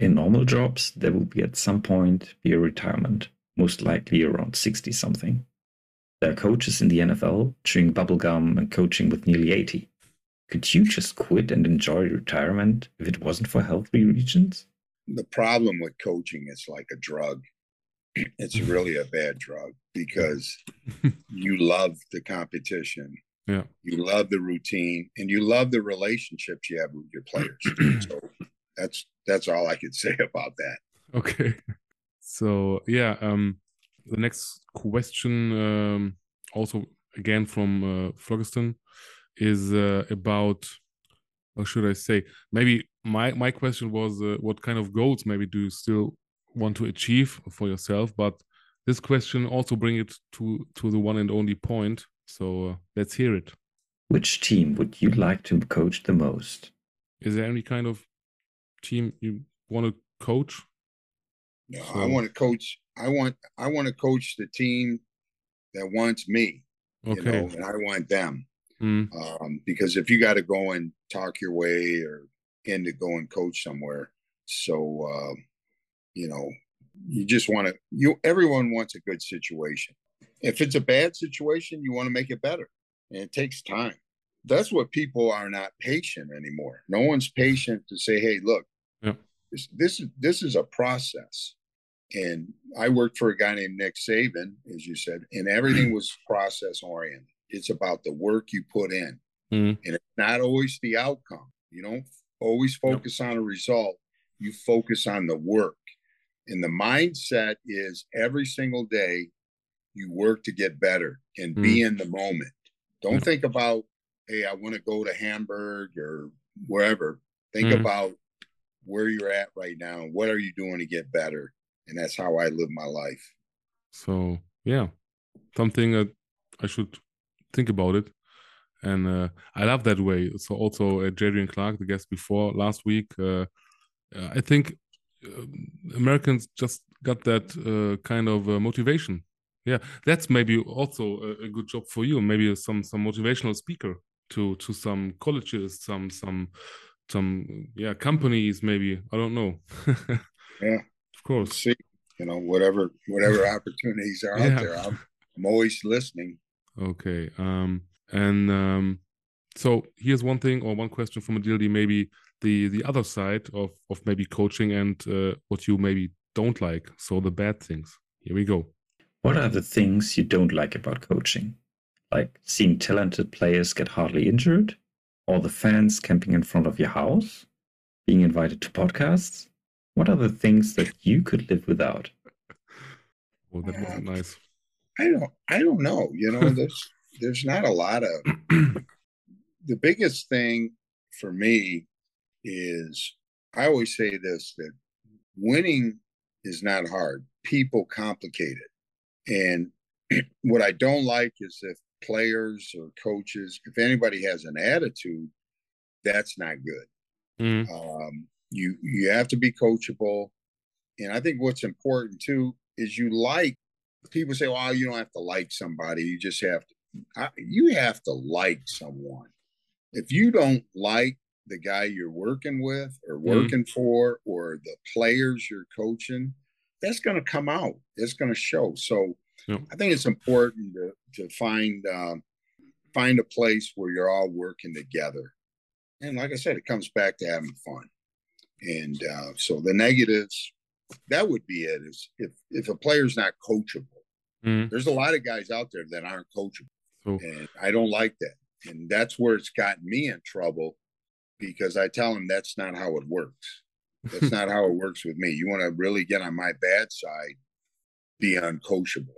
In normal jobs, there will be at some point be a retirement, most likely around 60 something. There are coaches in the NFL chewing bubblegum and coaching with nearly 80. Could you just quit and enjoy retirement if it wasn't for healthy regions? the problem with coaching is like a drug. It's really a bad drug because you love the competition. Yeah. You love the routine and you love the relationships you have with your players. so that's that's all I could say about that. Okay. So yeah, um, The next question, um, also again from uh, Phlogiston, is uh, about or should I say? Maybe my my question was uh, what kind of goals maybe do you still want to achieve for yourself? But this question also bring it to to the one and only point. So uh, let's hear it. Which team would you like to coach the most? Is there any kind of team you want to coach? No, so, I want to coach. I want I want to coach the team that wants me. Okay. You know, and I want them. Mm. Um, because if you got to go and talk your way or in to go and coach somewhere, so uh, you know, you just want to. You everyone wants a good situation. If it's a bad situation, you want to make it better, and it takes time. That's what people are not patient anymore. No one's patient to say, "Hey, look, yeah. this, this is this is a process." And I worked for a guy named Nick Saban, as you said, and everything was process oriented. It's about the work you put in, mm-hmm. and it's not always the outcome. You don't always focus yep. on a result. You focus on the work, and the mindset is every single day you work to get better and mm-hmm. be in the moment. Don't mm-hmm. think about, hey, I want to go to Hamburg or wherever. Think mm-hmm. about where you're at right now. What are you doing to get better? and that's how I live my life. So yeah, something that I should think about it, and uh, I love that way. So also uh, Jadrian Clark, the guest before last week, uh, uh I think uh, Americans just got that uh, kind of motivation. Yeah, that's maybe also a, a, good job for you. Maybe some some motivational speaker to to some colleges, some some some yeah companies. Maybe I don't know. yeah of course. See, you know, whatever whatever opportunities are out there, I'm, I'm always listening. Okay. Um, and um, so here's one thing or one question from Adildi, maybe the the other side of of maybe coaching and uh, what you maybe don't like. So the bad things. Here we go. What are the things you don't like about coaching? Like seeing talented players get hardly injured, or the fans camping in front of your house, being invited to podcasts, what are the things that you could live without? Well, that wasn't nice. I don't. I don't know. You know, there's there's not a lot of. the biggest thing for me is I always say this that winning is not hard. People complicate it, and what I don't like is if players or coaches, if anybody has an attitude, that's not good. Mm. Um, you you have to be coachable, and I think what's important too is you like people say, "Well, you don't have to like somebody. You just have to." I, you have to like someone. If you don't like the guy you're working with or mm-hmm. working mm. for or the players you're coaching, that's going to come out. It's going to show. So yep. I think it's important to to find um, find a place where you're all working together. And like I said, it comes back to having fun. And uh, so the negatives, that would be it. Is if if a player's not coachable, mm-hmm. there's a lot of guys out there that aren't coachable, and I don't like that. And that's where it's gotten me in trouble because I tell them that's not how it works. That's not how it works with me. You want to really get on my bad side, be uncoachable,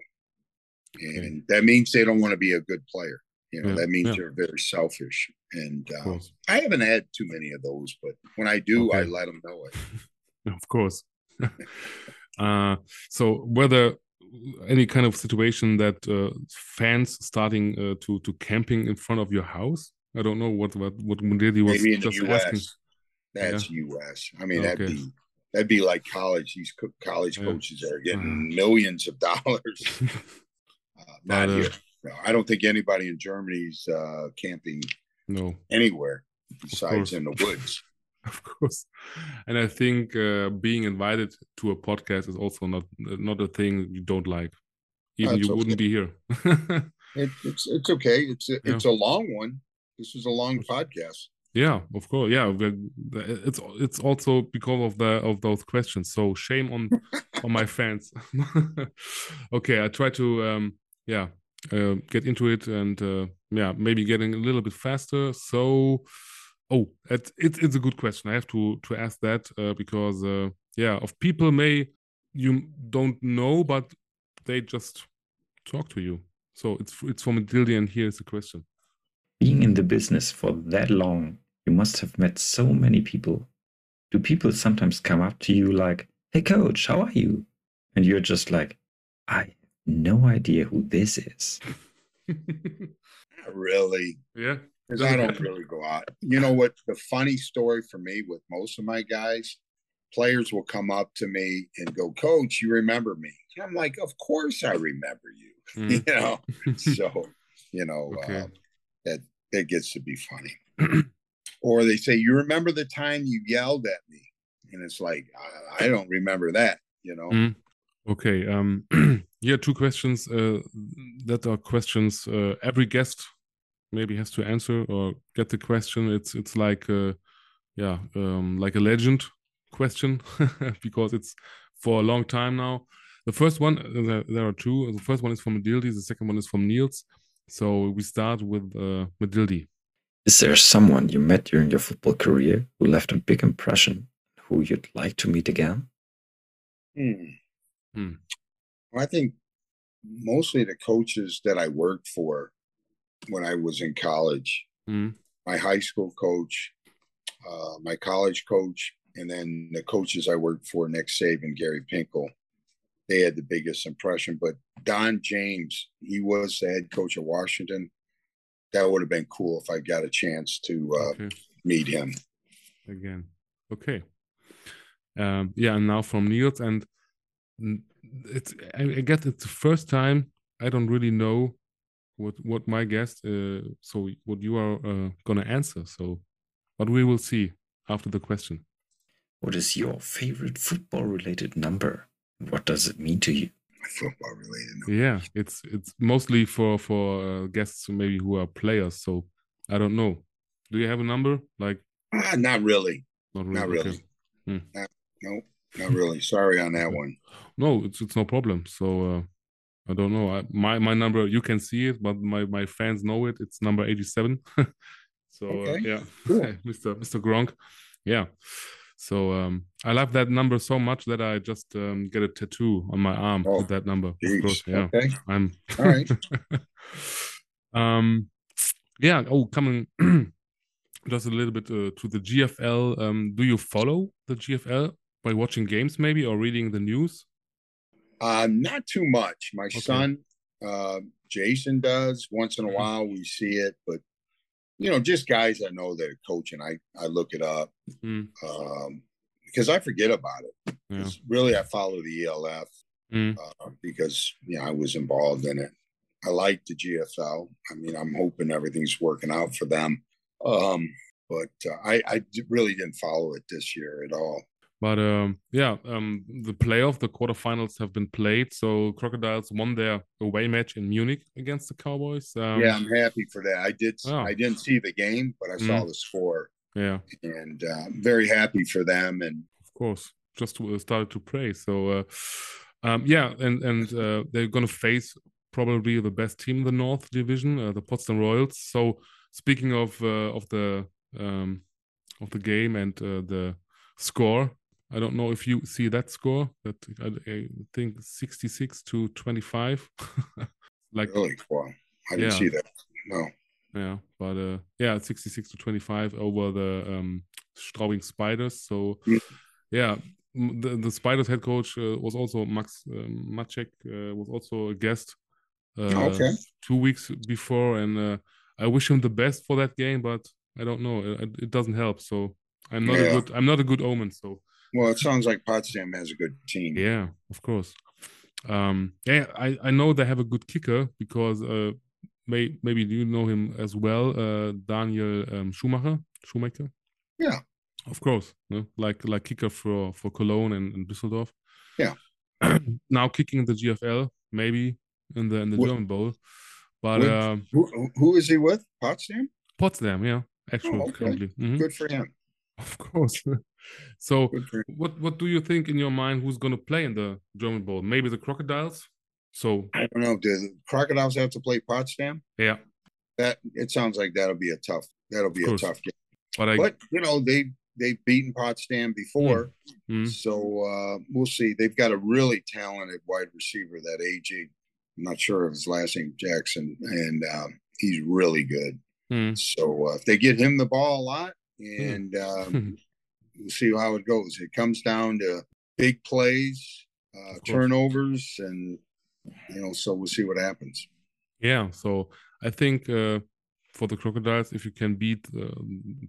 and that means they don't want to be a good player. You know, yeah, that means yeah. you're very selfish. And uh, I haven't had too many of those, but when I do, okay. I let them know it. of course. uh, so whether any kind of situation that uh, fans starting uh, to to camping in front of your house, I don't know what what what Mundedi was Maybe in just the US. asking. That's yeah. U.S. I mean, okay. that'd be that'd be like college. These co- college yeah. coaches are getting uh-huh. millions of dollars. Uh, not but, uh, here. No, I don't think anybody in Germany's uh, camping no anywhere besides in the woods. Of course, and I think uh, being invited to a podcast is also not not a thing you don't like. Even you wouldn't be here. it, it's it's okay. It's a, yeah. it's a long one. This is a long podcast. Yeah, of course. Yeah, it's it's also because of the of those questions. So shame on on my fans. okay, I try to um yeah uh, get into it and uh, yeah maybe getting a little bit faster so oh it, it, it's a good question i have to to ask that uh, because uh, yeah of people may you don't know but they just talk to you? So it's it's from Dildy, and here's the question. Being in the business for that long, you must have met so many people. Do people sometimes come up to you like, "Hey, coach, how are you?" And you're just like, "I have no idea who this is." Not really. Yeah. Because I don't really go out. You know what? The funny story for me with most of my guys, players will come up to me and go, Coach, you remember me? I'm like, Of course I remember you. Mm. You know, so you know Okay. uh, that that gets to be funny. or they say, "You remember the time you yelled at me?" And it's like, I, I don't remember that. You know, Mm. Okay. Um, here two questions uh, that are questions uh, every guest maybe has to answer or get the question. It's it's like uh, yeah, um, like a legend question because it's for a long time now. The first one, uh, there, there are two. The first one is from Madildi. The second one is from Niels. So we start with uh, Madildi. Is there someone you met during your football career who left a big impression, who you'd like to meet again? Hmm. Hmm. Well, I think mostly the coaches that I worked for when I was in college, Mm. my high school coach, uh, my college coach, and then the coaches I worked for, Nick Saban, Gary Pinkel, they had the biggest impression. But Don James, he was the head coach of Washington. That would have been cool if I got a chance to uh, Okay. meet him. again. Okay. Um, yeah, and now from Niels, and it's I, I guess it's the first time I don't really know what what my guest, uh, so what you are uh, gonna answer. So, but we will see after the question. What is your favorite football related number? And what does it mean to you? Football related. Yeah, it's it's mostly for for uh, guests who maybe who are players. So I don't know. Do you have a number? Like Ah, not really. not really. Not okay. really. Hmm. No, not really. Sorry on that one. No, it's it's no problem. So uh, I don't know. I, my my number you can see it, but my my fans know it. It's number eighty seven. so uh, yeah, cool. Mr. Mr. Gronk. Yeah. So um, I love that number so much that I just um, get a tattoo on my arm Oh, with that number. Of course, yeah. Okay. I'm All right. um yeah oh coming just a little bit uh, to the gfl um do you follow the gfl by watching games maybe or reading the news Uh, not too much. My Okay. son, uh, Jason does. Once in a Mhm. while, we see it, but you know, just guys I know that are coaching. I I look it up Mm, um, because I forget about it. yeah Really, I follow the ELF Mm, uh, because you know I was involved in it. I like the GFL. I mean, I'm hoping everything's working out for them. Um, but uh, I I really didn't follow it this year at all. But um yeah um the playoff the quarterfinals have been played so crocodiles won their away match in munich against the cowboys um yeah, I'm happy for that. I did. Oh. I didn't see the game, but I saw Mm. the score, yeah and uh, very happy for them. And of course just to, uh, started to pray so uh um yeah and and uh, they're gonna face probably the best team in the north division uh, the potsdam royals so speaking of uh, of the um of the game and uh, the score i don't know if you see that score that i, I think 66 to 25 like really, well, I didn't Yeah. see that. No, yeah, but uh, yeah, 66 to 25 over the um, Straubing Spiders. So Mm. yeah, the, the Spiders head coach uh, was also Max Maciek uh, was also a guest uh, Okay. two weeks before, and uh, I wish him the best for that game, but I don't know, it, it doesn't help. So I'm not a good I'm not a good omen. So well, it sounds like Potsdam has a good team. yeah, of course. Um, yeah, I, I know they have a good kicker because uh, may, maybe you know him as well, uh, Daniel um, Schumacher. Schumacher. Yeah. of course. no? Like like kicker for for Cologne and, and Düsseldorf. Yeah. now kicking in the GFL, maybe in the in the What- German Bowl, but um, Who, who is he with? Potsdam. Potsdam, yeah, actually, Oh, okay. currently. Mhm. Good for him. Of course. so what what do you think in your mind who's going to play in the German Bowl? Maybe the Crocodiles. So I don't know. Do the Crocodiles have to play Potsdam? yeah, That it sounds like that'll be a tough. That'll be a tough game. but I But you know they they've beaten Potsdam before, Mm. so uh, we'll see. They've got a really talented wide receiver, that AJ. I'm not sure of his last name, Jackson, and um, he's really good. Mm. So uh, if they get him the ball a lot, and um, we'll see how it goes. It comes down to big plays, uh, turnovers, and you know, so we'll see what happens. Yeah, so I think uh, for the Crocodiles, if you can beat uh,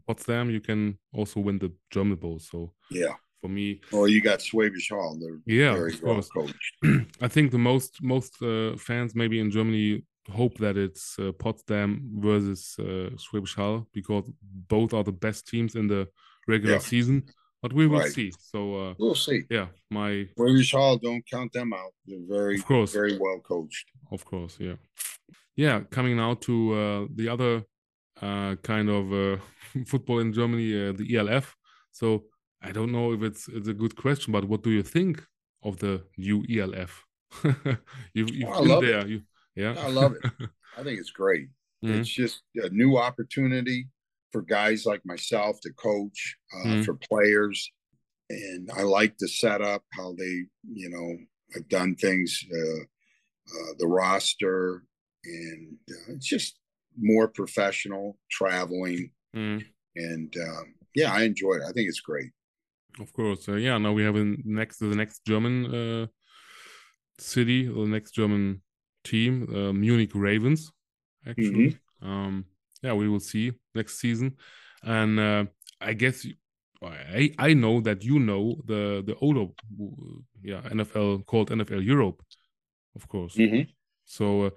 Potsdam, you can also win the German Bowl. So Yeah. for me, oh, you got Schwäbisch Hall. They're yeah, very of course. coached. I think the most most uh, fans maybe in Germany hope that it's uh, Potsdam versus uh, Schwäbisch Hall because both are the best teams in the regular Yeah. season. But we will Right. see. So uh, We'll see. yeah, my Schwäbisch Hall, don't count them out. They're very, of course, very well coached. of course, yeah, yeah. Coming now to uh, the other uh, kind of uh, football in Germany, uh, the ELF. So I don't know if it's it's a good question, but what do you think of the new ELF? you've you've I been it. there, you yeah. I love it. I think it's great. Mhm. It's just a new opportunity for guys like myself to coach, uh, Mhm. for players. And I like the setup, how they, you know, have done things, uh, uh, the roster, and uh, it's just more professional traveling. Mhm. And um, yeah, I enjoy it. I think it's great. Of course, uh, yeah. Now we have a next the next German uh, city, the next German team, uh, Munich Ravens. Actually, um, yeah, we will see next season, and uh, I guess you, I I know that you know the the older, uh, yeah, NFL called NFL Europe, of course. So, uh,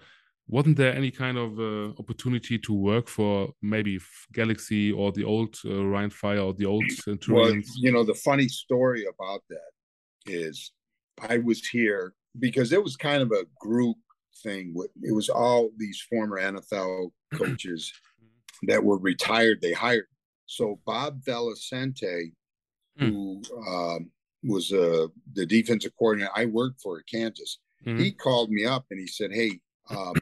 wasn't there any kind of uh, opportunity to work for maybe Galaxy or the old uh, Rhein Fire or the old Well, you know, the funny story about that is I was here because it was kind of a group thing. It was all these former NFL coaches that were retired, they hired. So Bob Valesente, Hmm. who um, was uh, the defensive coordinator I worked for at Kansas, Mhm. he called me up and he said, Hey, um,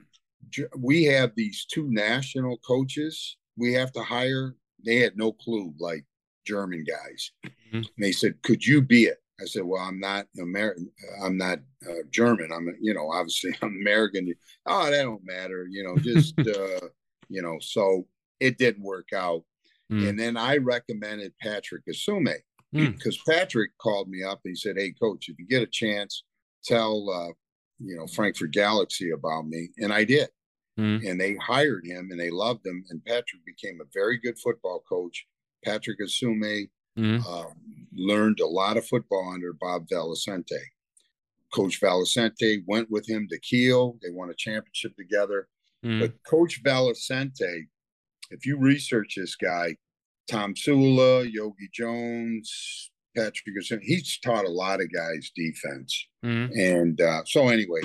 we have these two national coaches we have to hire. They had no clue, like German guys. Mhm. And they said, Could you be it? I said, Well, I'm not American. I'm not uh, German. I'm, you know, obviously I'm American. Oh, that don't matter. You know, just, uh, you know, so it didn't work out. Mm. And then I recommended Patrick Esume Mm. because Patrick called me up and he said, Hey, coach, if you get a chance, tell, uh, you know, Frankfurt Galaxy about me. And I did. Mm. And they hired him and they loved him. And Patrick became a very good football coach. Patrick Esume Mm. uh, learned a lot of football under Bob Valesente. Coach Valesente went with him to Kiel. They won a championship together. Mm. But Coach Valesente, if you research this guy, Tom Sula, Yogi Jones, Patrick, he's taught a lot of guys defense. Mm. And uh, so anyway,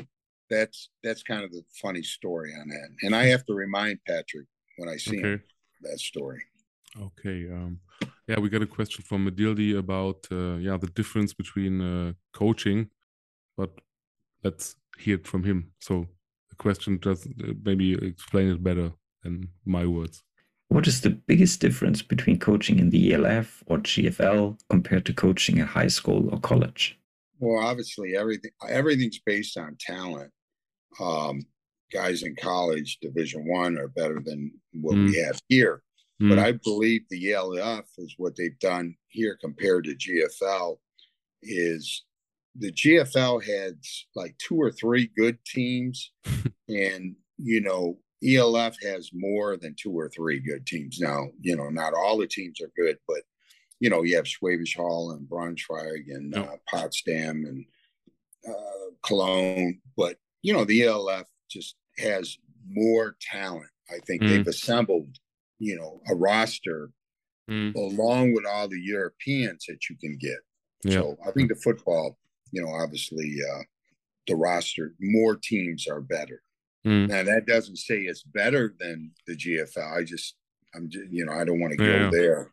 that's that's kind of the funny story on that. And I have to remind Patrick when I see him that story. Okay. Um, yeah, we got a question from Medildi about uh, yeah the difference between uh, coaching, but let's hear it from him. So the question does uh, maybe explain it better than my words. What is the biggest difference between coaching in the ELF or GFL compared to coaching at high school or college? Well, obviously everything everything's based on talent. Um, guys in college, Division One, are better than what we have here. But Mm. I believe the ELF is what they've done here compared to GFL is the GFL had like two or three good teams, and you know ELF has more than two or three good teams. Now, you know, not all the teams are good, but you know, you have Schwäbisch Hall and Braunschweig and uh, Potsdam and uh, Cologne, but you know, the ELF just has more talent. I think Mm. they've assembled, you know, a roster Mm. along with all the Europeans that you can get. Yeah. So I think the football, you know, obviously uh, the roster, more teams are better. Mm. Now that doesn't say it's better than the GFL. I just, I'm, just, you know, I don't want to Yeah. go there,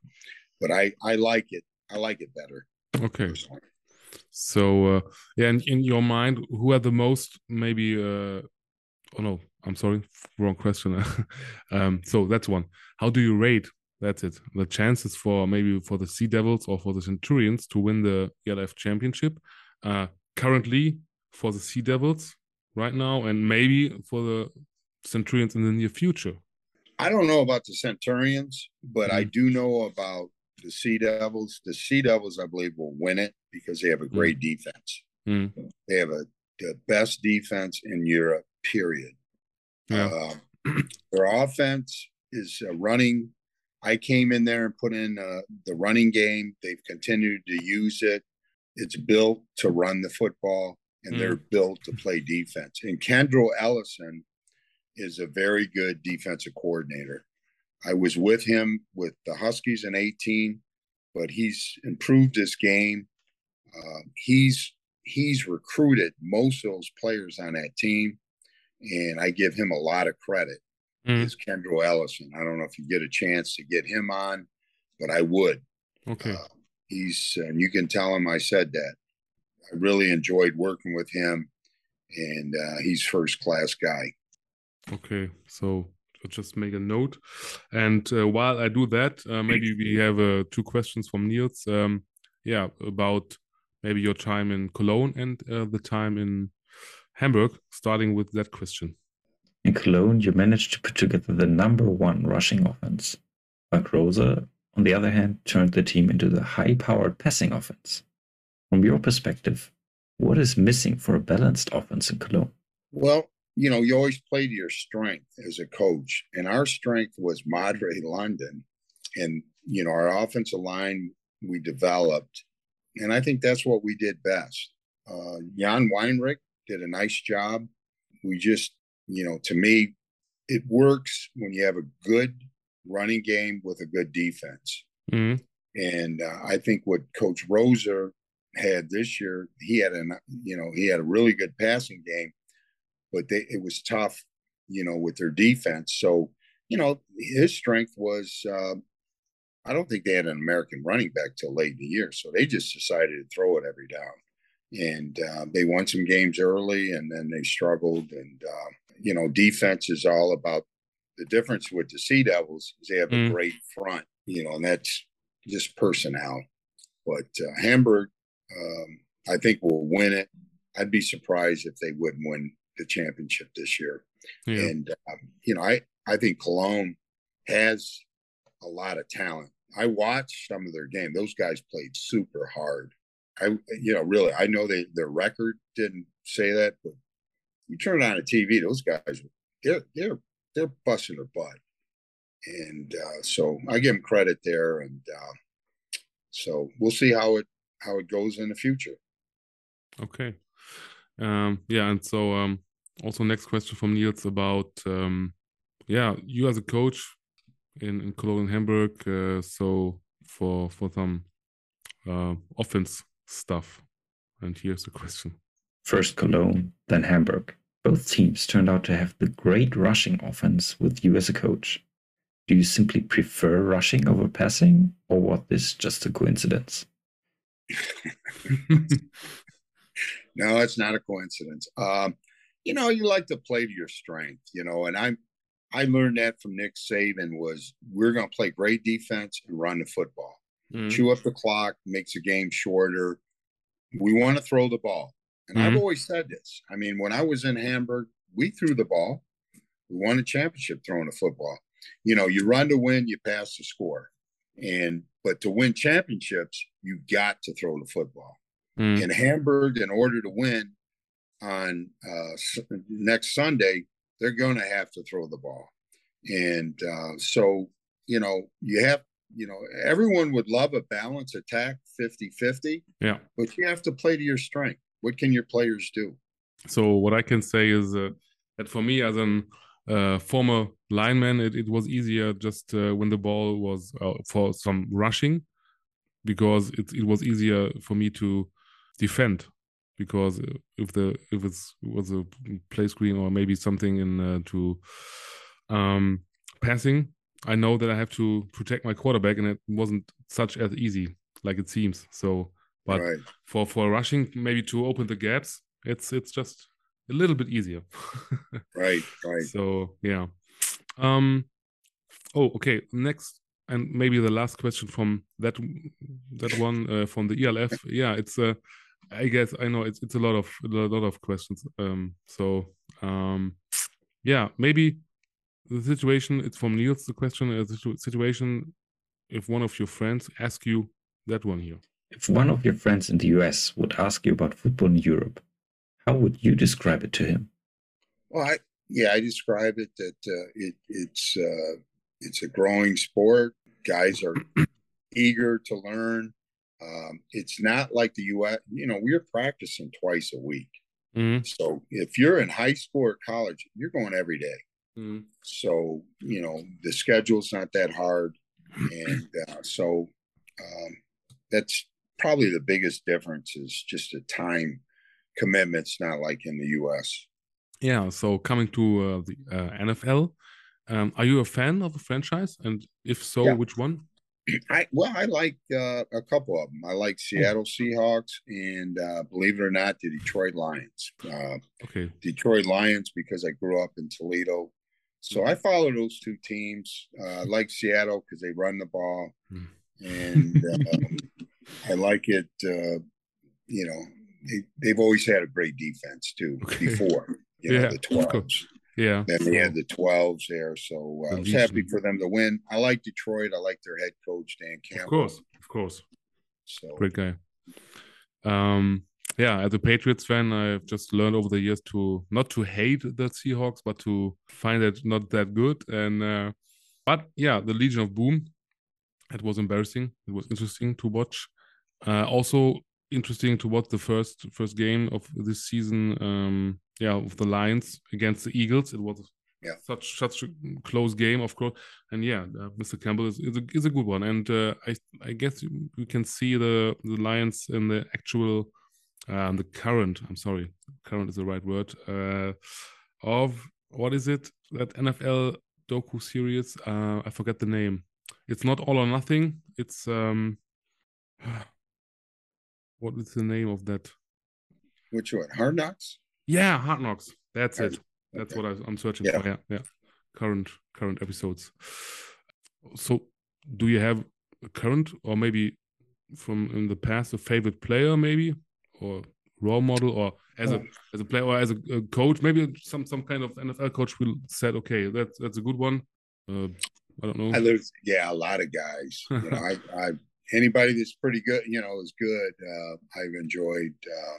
but I, I like it. I like it better. Okay. personally. So uh, yeah, in, in your mind, who are the most maybe? Uh, oh no, I'm sorry, wrong question. um, so that's one. How do you rate that's it. The chances for maybe for the Sea Devils or for the Centurions to win the ELF championship uh, currently for the Sea Devils right now, and maybe for the Centurions in the near future. I don't know about the Centurions, but I do know about the Sea Devils. The Sea Devils, I believe, will win it because they have a great defense. Mm. They have a the best defense in Europe. Period. Yeah. Uh, their offense is uh, running. I came in there and put in uh, the running game. They've continued to use it. It's built to run the football, and Mm. they're built to play defense. And Kendral Ellison is a very good defensive coordinator. I was with him with the Huskies in 18, but he's improved his game. Uh, he's he's recruited most of those players on that team, and I give him a lot of credit. Mm. Is Kendral Ellison? I don't know if you get a chance to get him on, but I would. Okay. Uh, he's and you can tell him I said that. I really enjoyed working with him, and uh, he's first class guy. Okay, so I'll just make a note. And uh, while I do that, uh, maybe we have uh, two questions from Niels. Um, yeah, about maybe your time in Cologne and uh, the time in Hamburg, starting with that question. In Cologne, you managed to put together the number one rushing offense. But Roser, on the other hand, turned the team into the high powered passing offense. From your perspective, what is missing for a balanced offense in Cologne? Well, you know, you always play to your strength as a coach, and our strength was Madre London, and you know, our offensive line we developed, and I think that's what we did best. Uh, Jan Weinrich did a nice job. We just, you know, to me, it works when you have a good running game with a good defense. Mhm. And uh, I think what Coach Roser had this year, he had an, you know, he had a really good passing game, but they, it was tough, you know, with their defense. So, you know, his strength was, uh, I don't think they had an American running back till late in the year. So they just decided to throw it every down. And uh, they won some games early and then they struggled. And, uh, you know, defense is all about the difference with the Sea Devils is they have Mm. a great front, you know, and that's just personnel. But uh, Hamburg, um, I think will win it. I'd be surprised if they wouldn't win the championship this year. Yeah. And um, you know, I I think Cologne has a lot of talent. I watched some of their game. Those guys played super hard. I you know really I know they their record didn't say that, but you turn on a TV, those guys they're they're they're busting their butt. And uh, so I give them credit there, and uh, so we'll see how it how it goes in the future. Okay. Um, yeah, and so um, also next question from Niels about um, yeah, you as a coach in, in Cologne, Hamburg, uh, so for for some uh, offense stuff. And here's the question. First Cologne, then Hamburg. Both teams turned out to have the great rushing offense with you as a coach. Do you simply prefer rushing over passing, or was this just a coincidence? No, it's not a coincidence. Um, you know, you like to play to your strength, you know, and I'm I learned that from Nick Saban was we're gonna play great defense and run the football. Mm, Chew up the clock, makes the game shorter. We want to throw the ball. And I've Mhm. always said this. I mean, when I was in Hamburg, we threw the ball. We won a championship throwing the football. You know, you run to win, you pass to score. And but to win championships, you got to throw the football mm, in Hamburg, in order to win on uh, next Sunday, they're going to have to throw the ball. And uh, so, you know, you have, you know, everyone would love a balance attack 50 50, yeah. but you have to play to your strength. What can your players do? So what I can say is uh, that for me as an uh, former lineman, it, it was easier just uh, when the ball was uh, for some rushing because it, it was easier for me to defend because if the if it's was a play screen or maybe something in uh, to um passing i know that i have to protect my quarterback and it wasn't such as easy like it seems so but right. for for rushing maybe to open the gaps it's it's just a little bit easier Right. Right. so yeah um oh okay next and maybe the last question from that that one uh, from the ELF. Yeah, it's a. Uh, I guess I know it's it's a lot of a lot of questions. Um, so um, yeah, maybe the situation. It's from Niels. The question is uh, the situation. If one of your friends ask you that one here. If one of your friends in the US would ask you about football in Europe, how would you describe it to him? Well, I, yeah, I describe it that uh, it, it's uh, it's a growing sport. Guys are eager to learn. Um, it's not like the U.S. You know, we're practicing twice a week. Mm-hmm. So if you're in high school or college, you're going every day. Mm-hmm. So you know the schedule's not that hard, and uh, so um, that's probably the biggest difference is just the time commitments, not like in the U.S. Yeah. So coming to uh, the uh, NFL, um, are you a fan of the franchise? And if so, yeah. which one? I well, I like uh, a couple of them. I like Seattle Seahawks and uh, believe it or not, the Detroit Lions. Uh, okay, Detroit Lions because I grew up in Toledo, so I follow those two teams. Uh, I like Seattle because they run the ball, hmm. and um, I like it. Uh, you know, they, they've always had a great defense too. Okay. Before, you know, yeah, the twelves. Yeah. Then they had the 12s there. So uh, I was happy for them to win. I like Detroit. I like their head coach, Dan Campbell. Of course. Of course. So great guy. Um, yeah, as a Patriots fan, I've just learned over the years to not to hate the Seahawks, but to find it not that good. And uh, but yeah, the Legion of Boom, it was embarrassing. It was interesting to watch. Uh, also interesting to watch the first first game of this season. Um, yeah, of the Lions against the Eagles. It was yeah. such such a close game, of course. And yeah, uh, Mr. Campbell is, is a, is a good one. And uh, I I guess you can see the the Lions in the actual uh, the current. I'm sorry, current is the right word. Uh, of what is it that NFL docu series? Uh, I forget the name. It's not all or nothing. It's um. What is the name of that? Which one? Hard Knocks. Yeah, Hard Knocks. That's Hard, it. That's okay. what I, am searching yeah. for. Yeah, yeah. Current current episodes. So, do you have a current or maybe from in the past a favorite player, maybe or role model, or as a as a player or as a, a, coach, maybe some some kind of NFL coach will said, okay, that's that's a good one. Uh, I don't know. I yeah, a lot of guys. You know, I, I anybody that's pretty good, you know, is good. Uh, I've enjoyed uh,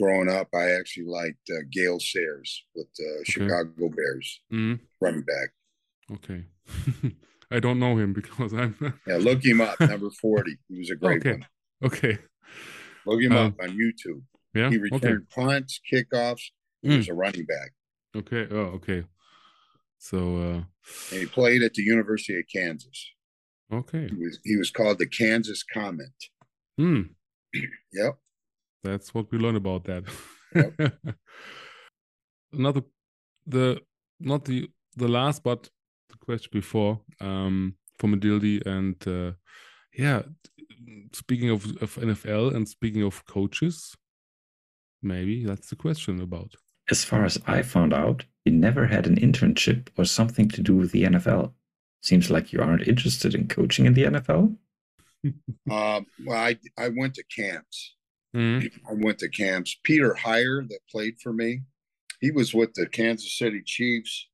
growing up, I actually liked uh, Gale Sayers with the okay. Chicago Bears, mm-hmm. running back. Okay. I don't know him because I'm. yeah, look him up. Number 40. He was a great okay. one. Okay. Look him um, up on YouTube. Yeah. He returned okay. punts, kickoffs. He mm. was a running back. Okay. Oh, okay. So. uh And he played at the University of Kansas. Okay. He was, he was called the Kansas Comet. Hmm. yep. That's what we learn about that. Yep. Another, the not the the last, but the question before um, from Adildi and uh, yeah, speaking of, of NFL and speaking of coaches, maybe that's the question about. As far as I found out, you never had an internship or something to do with the NFL. Seems like you aren't interested in coaching in the NFL. uh, well, I I went to camps. Mm-hmm. I went to camps. Peter Heyer, that played for me, he was with the Kansas City Chiefs.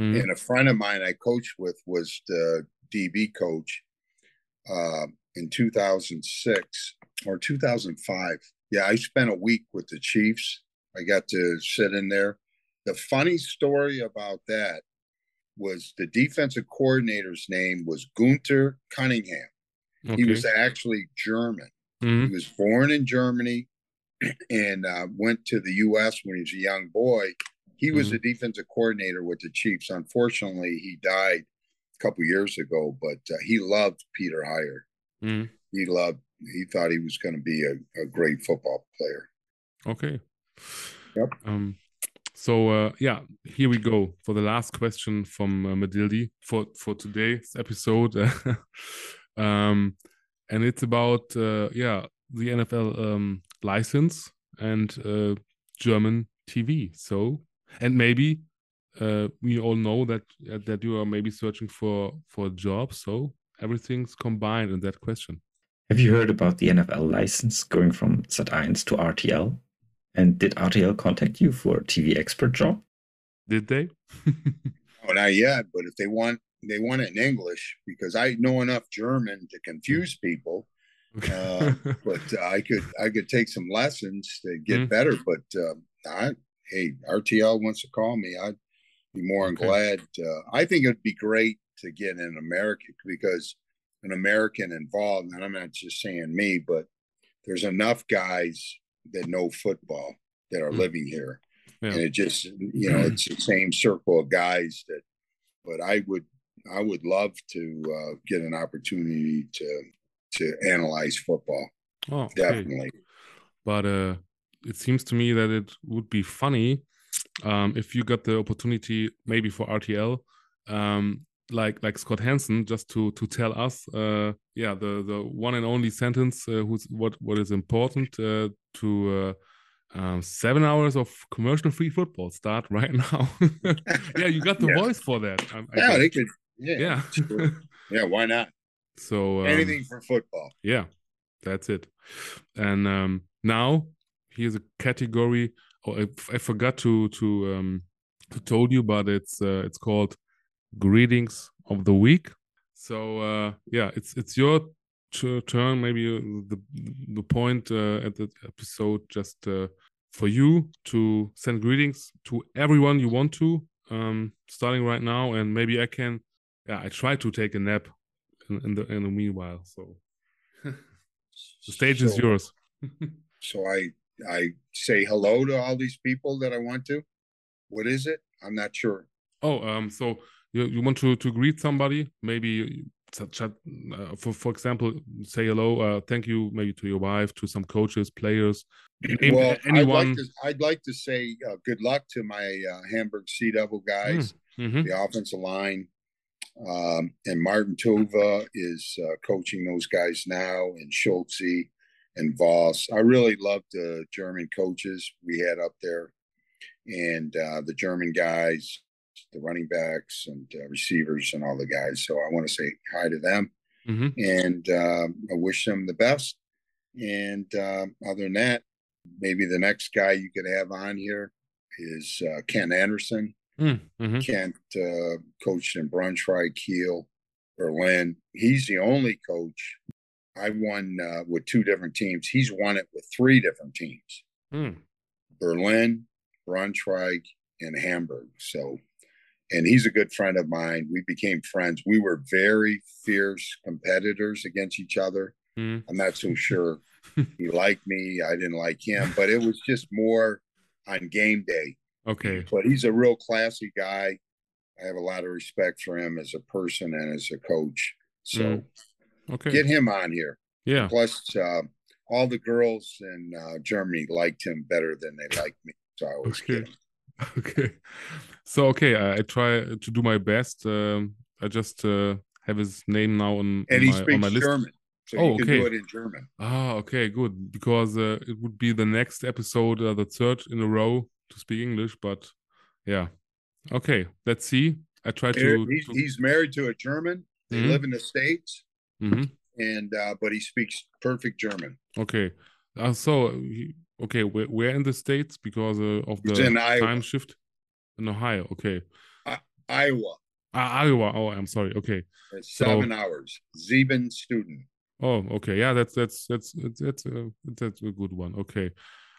Mm-hmm. And a friend of mine I coached with was the DB coach uh, in 2006 or 2005. Yeah, I spent a week with the Chiefs. I got to sit in there. The funny story about that was the defensive coordinator's name was Gunther Cunningham. Okay. He was actually German. Mm-hmm. He was born in Germany and uh, went to the U.S. when he was a young boy. He was mm-hmm. the defensive coordinator with the Chiefs. Unfortunately, he died a couple years ago, but uh, he loved Peter Heyer. Mm-hmm. He loved. He thought he was going to be a, a, great football player. Okay. Yep. Um. So uh, yeah, here we go for the last question from uh, Madildi for for today's episode. um, and it's about uh, yeah the NFL um, license and uh, German TV. So and maybe uh, we all know that uh, that you are maybe searching for for a job. So everything's combined in that question. Have you heard about the NFL license going from Sat1 to RTL? And did RTL contact you for a TV expert job? Did they? oh, not yet. But if they want, they want it in English because I know enough German to confuse people. Uh, but uh, I could I could take some lessons to get mm. better. But uh, I, hey, RTL wants to call me. I'd be more than okay. glad. Uh, I think it'd be great to get an American because an American involved. And I'm not just saying me, but there's enough guys that know football that are mm. living here. Yeah. And it just, you know, it's the same circle of guys that, but I would, I would love to uh, get an opportunity to, to analyze football. Oh, okay. definitely. But uh, it seems to me that it would be funny um, if you got the opportunity, maybe for RTL, um, like like Scott Hanson just to to tell us, uh, yeah, the the one and only sentence, uh, who's what what is important uh, to. Uh, um, seven hours of commercial free football start right now. yeah, you got the yeah. voice for that. I, yeah, they could. Yeah, yeah, yeah. Why not? So um, anything for football. Yeah, that's it. And um, now here's a category. Oh, I, I forgot to to um, to told you, but it's uh, it's called greetings of the week. So uh, yeah, it's it's your turn. Maybe uh, the the point uh, at the episode just uh, for you to send greetings to everyone you want to, um, starting right now, and maybe I can. Yeah, I try to take a nap in, in the in the meanwhile. So the stage so, is yours. so I I say hello to all these people that I want to. What is it? I'm not sure. Oh, um, so you, you want to to greet somebody? Maybe uh, for for example say hello uh, thank you maybe to your wife to some coaches players well anyone I'd like to, I'd like to say uh, good luck to my uh, hamburg sea devil guys. Mm, mm-hmm. the offensive line um, and martin tova is uh, coaching those guys now and schultze and voss. I really love the german coaches we had up there and uh, the german guys the running backs and uh, receivers and all the guys. So I want to say hi to them mm-hmm. and uh, I wish them the best. And uh, other than that, maybe the next guy you could have on here is uh, Kent Anderson. Mm-hmm. Kent uh, coached in Braunschweig, Kiel, Berlin. He's the only coach. I won uh, with two different teams. He's won it with three different teams. Mm. Berlin, Braunschweig, and Hamburg. So and he's a good friend of mine. We became friends. We were very fierce competitors against each other. Mm. I'm not so sure he liked me. I didn't like him, but it was just more on game day. Okay. But he's a real classy guy. I have a lot of respect for him as a person and as a coach. So mm. okay. get him on here. Yeah. Plus, uh, all the girls in uh, Germany liked him better than they liked me. So I always get him. Okay. So okay, I, I try to do my best. Um, I just uh, have his name now on, and on he my, speaks on my list. German. So oh, okay. do it in German. Ah, okay, good. Because uh, it would be the next episode, uh, the third in a row to speak English. But yeah, okay. Let's see. I try to. He's, to... he's married to a German. They mm-hmm. live in the states, mm-hmm. and uh, but he speaks perfect German. Okay. Uh, so he, Okay, where, where in the states because uh, of the time Iowa. shift? In Ohio, okay. Uh, Iowa. Uh, Iowa. Oh, I'm sorry. Okay. It's seven so, hours. Sieben student. Oh, okay. Yeah, that's that's that's that's that's a, that's a good one. Okay,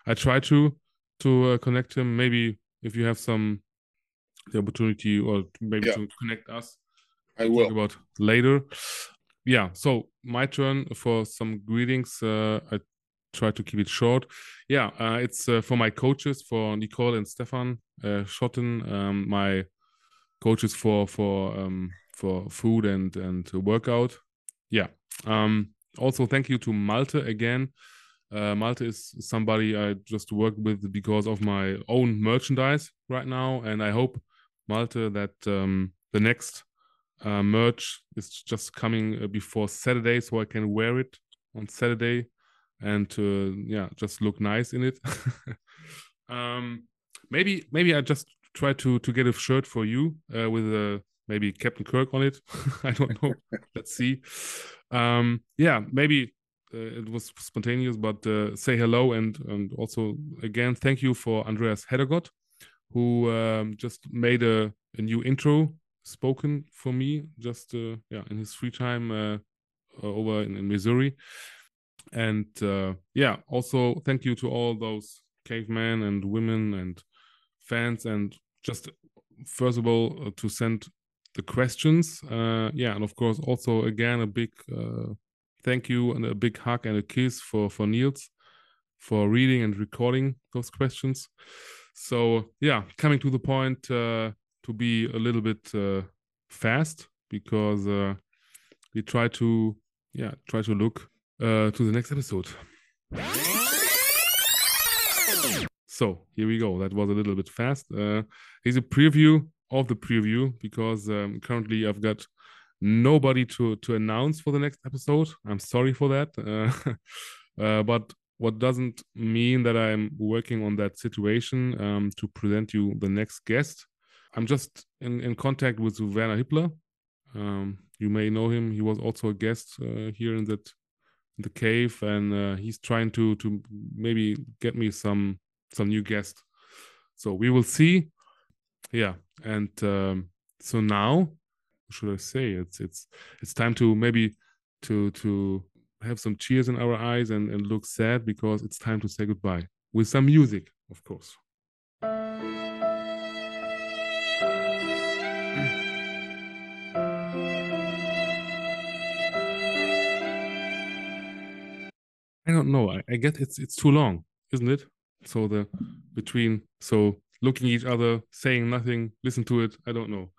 I try to to uh, connect him. Maybe if you have some the opportunity or maybe yeah. to connect us. I will talk about later. Yeah. So my turn for some greetings. Uh, I try to keep it short. Yeah, uh, it's uh, for my coaches, for Nicole and Stefan uh, Schotten, um, my coaches for for um, for food and and workout. Yeah. Um, also, thank you to Malte again. Uh, Malte is somebody I just work with because of my own merchandise right now, and I hope Malte that um, the next uh, merch is just coming uh, before Saturday, so I can wear it on Saturday and to yeah just look nice in it um maybe maybe i just try to to get a shirt for you uh, with a maybe Captain Kirk on it. I don't know. Let's see. Um, yeah, maybe uh, it was spontaneous, but uh, say hello and and also again thank you for Andreas Heddergott, who um, just made a, a new intro spoken for me just uh, yeah in his free time uh, over in, in, Missouri. And uh, yeah, also thank you to all those cavemen and women and fans and just first of all uh, to send the questions. Uh, yeah, and of course also again a big uh, thank you and a big hug and a kiss for for Niels for reading and recording those questions. So yeah, coming to the point uh, to be a little bit uh, fast because we try to yeah try to look uh, to the next episode. So here we go. That was a little bit fast. Uh, here's a preview of the preview because um, currently I've got nobody to to announce for the next episode. I'm sorry for that, uh, uh, but what doesn't mean that I'm working on that situation um, to present you the next guest. I'm just in, in contact with Werner Hippler. Um, you may know him. He was also a guest uh, here in that the cave, and uh, he's trying to to maybe get me some some new guest. So we will see. Yeah, and um, so now, should I say it's it's it's time to maybe to to have some tears in our eyes and and look sad because it's time to say goodbye with some music, of course. I don't know. I, I guess it's it's too long, isn't it? So the between so looking each other, saying nothing, listen to it. I don't know.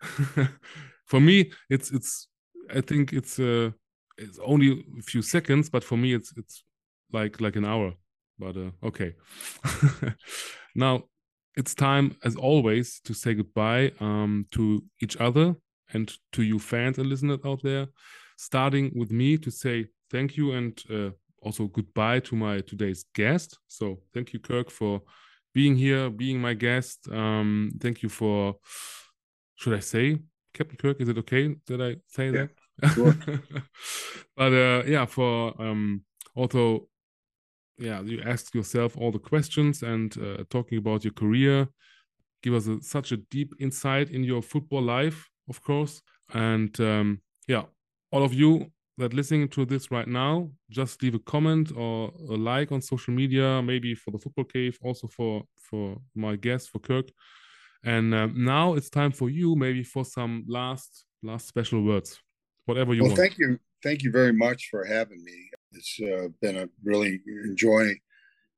for me, it's it's. I think it's uh it's only a few seconds, but for me, it's it's like like an hour. But uh, okay. now it's time, as always, to say goodbye um, to each other and to you fans and listeners out there. Starting with me to say thank you and uh, also goodbye to my today's guest. So thank you, Kirk, for being here, being my guest. Um, thank you for, should I say, Captain Kirk? Is it okay that I say yeah, that? Sure. but uh, yeah, for um, also, yeah, you asked yourself all the questions and uh, talking about your career, give us a, such a deep insight in your football life, of course. And um, yeah, all of you that listening to this right now, just leave a comment or a like on social media, maybe for the football cave, also for for my guest for Kirk. And um, now it's time for you, maybe for some last last special words, whatever you well, want. Thank you, thank you very much for having me. It's uh, been a really enjoy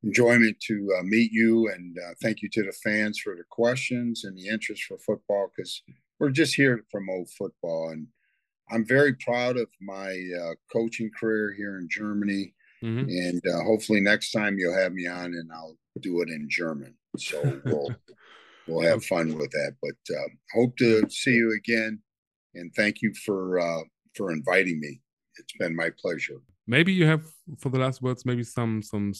enjoyment to uh, meet you, and uh, thank you to the fans for the questions and the interest for football because we're just here to promote football and I'm very proud of my uh, coaching career here in Germany. Mm-hmm. And uh, hopefully next time you'll have me on and I'll do it in German. So we'll we'll have fun with that. But uh, hope to see you again. And thank you for uh, for inviting me. It's been my pleasure. Maybe you have for the last words, maybe some some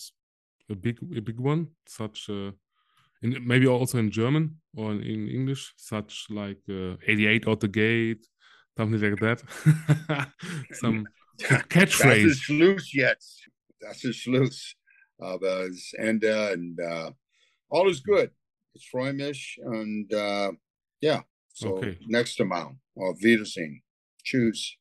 a big a big one, such uh, in, maybe also in German or in English, such like uh, 88 out the gate something like that. Some catchphrase. Das ist Schluss jetzt. Das ist Schluss. Aber es Ende and uh, all is good. It's freue mich and uh, yeah. So okay. next amount. Auf Wiedersehen. Tschüss.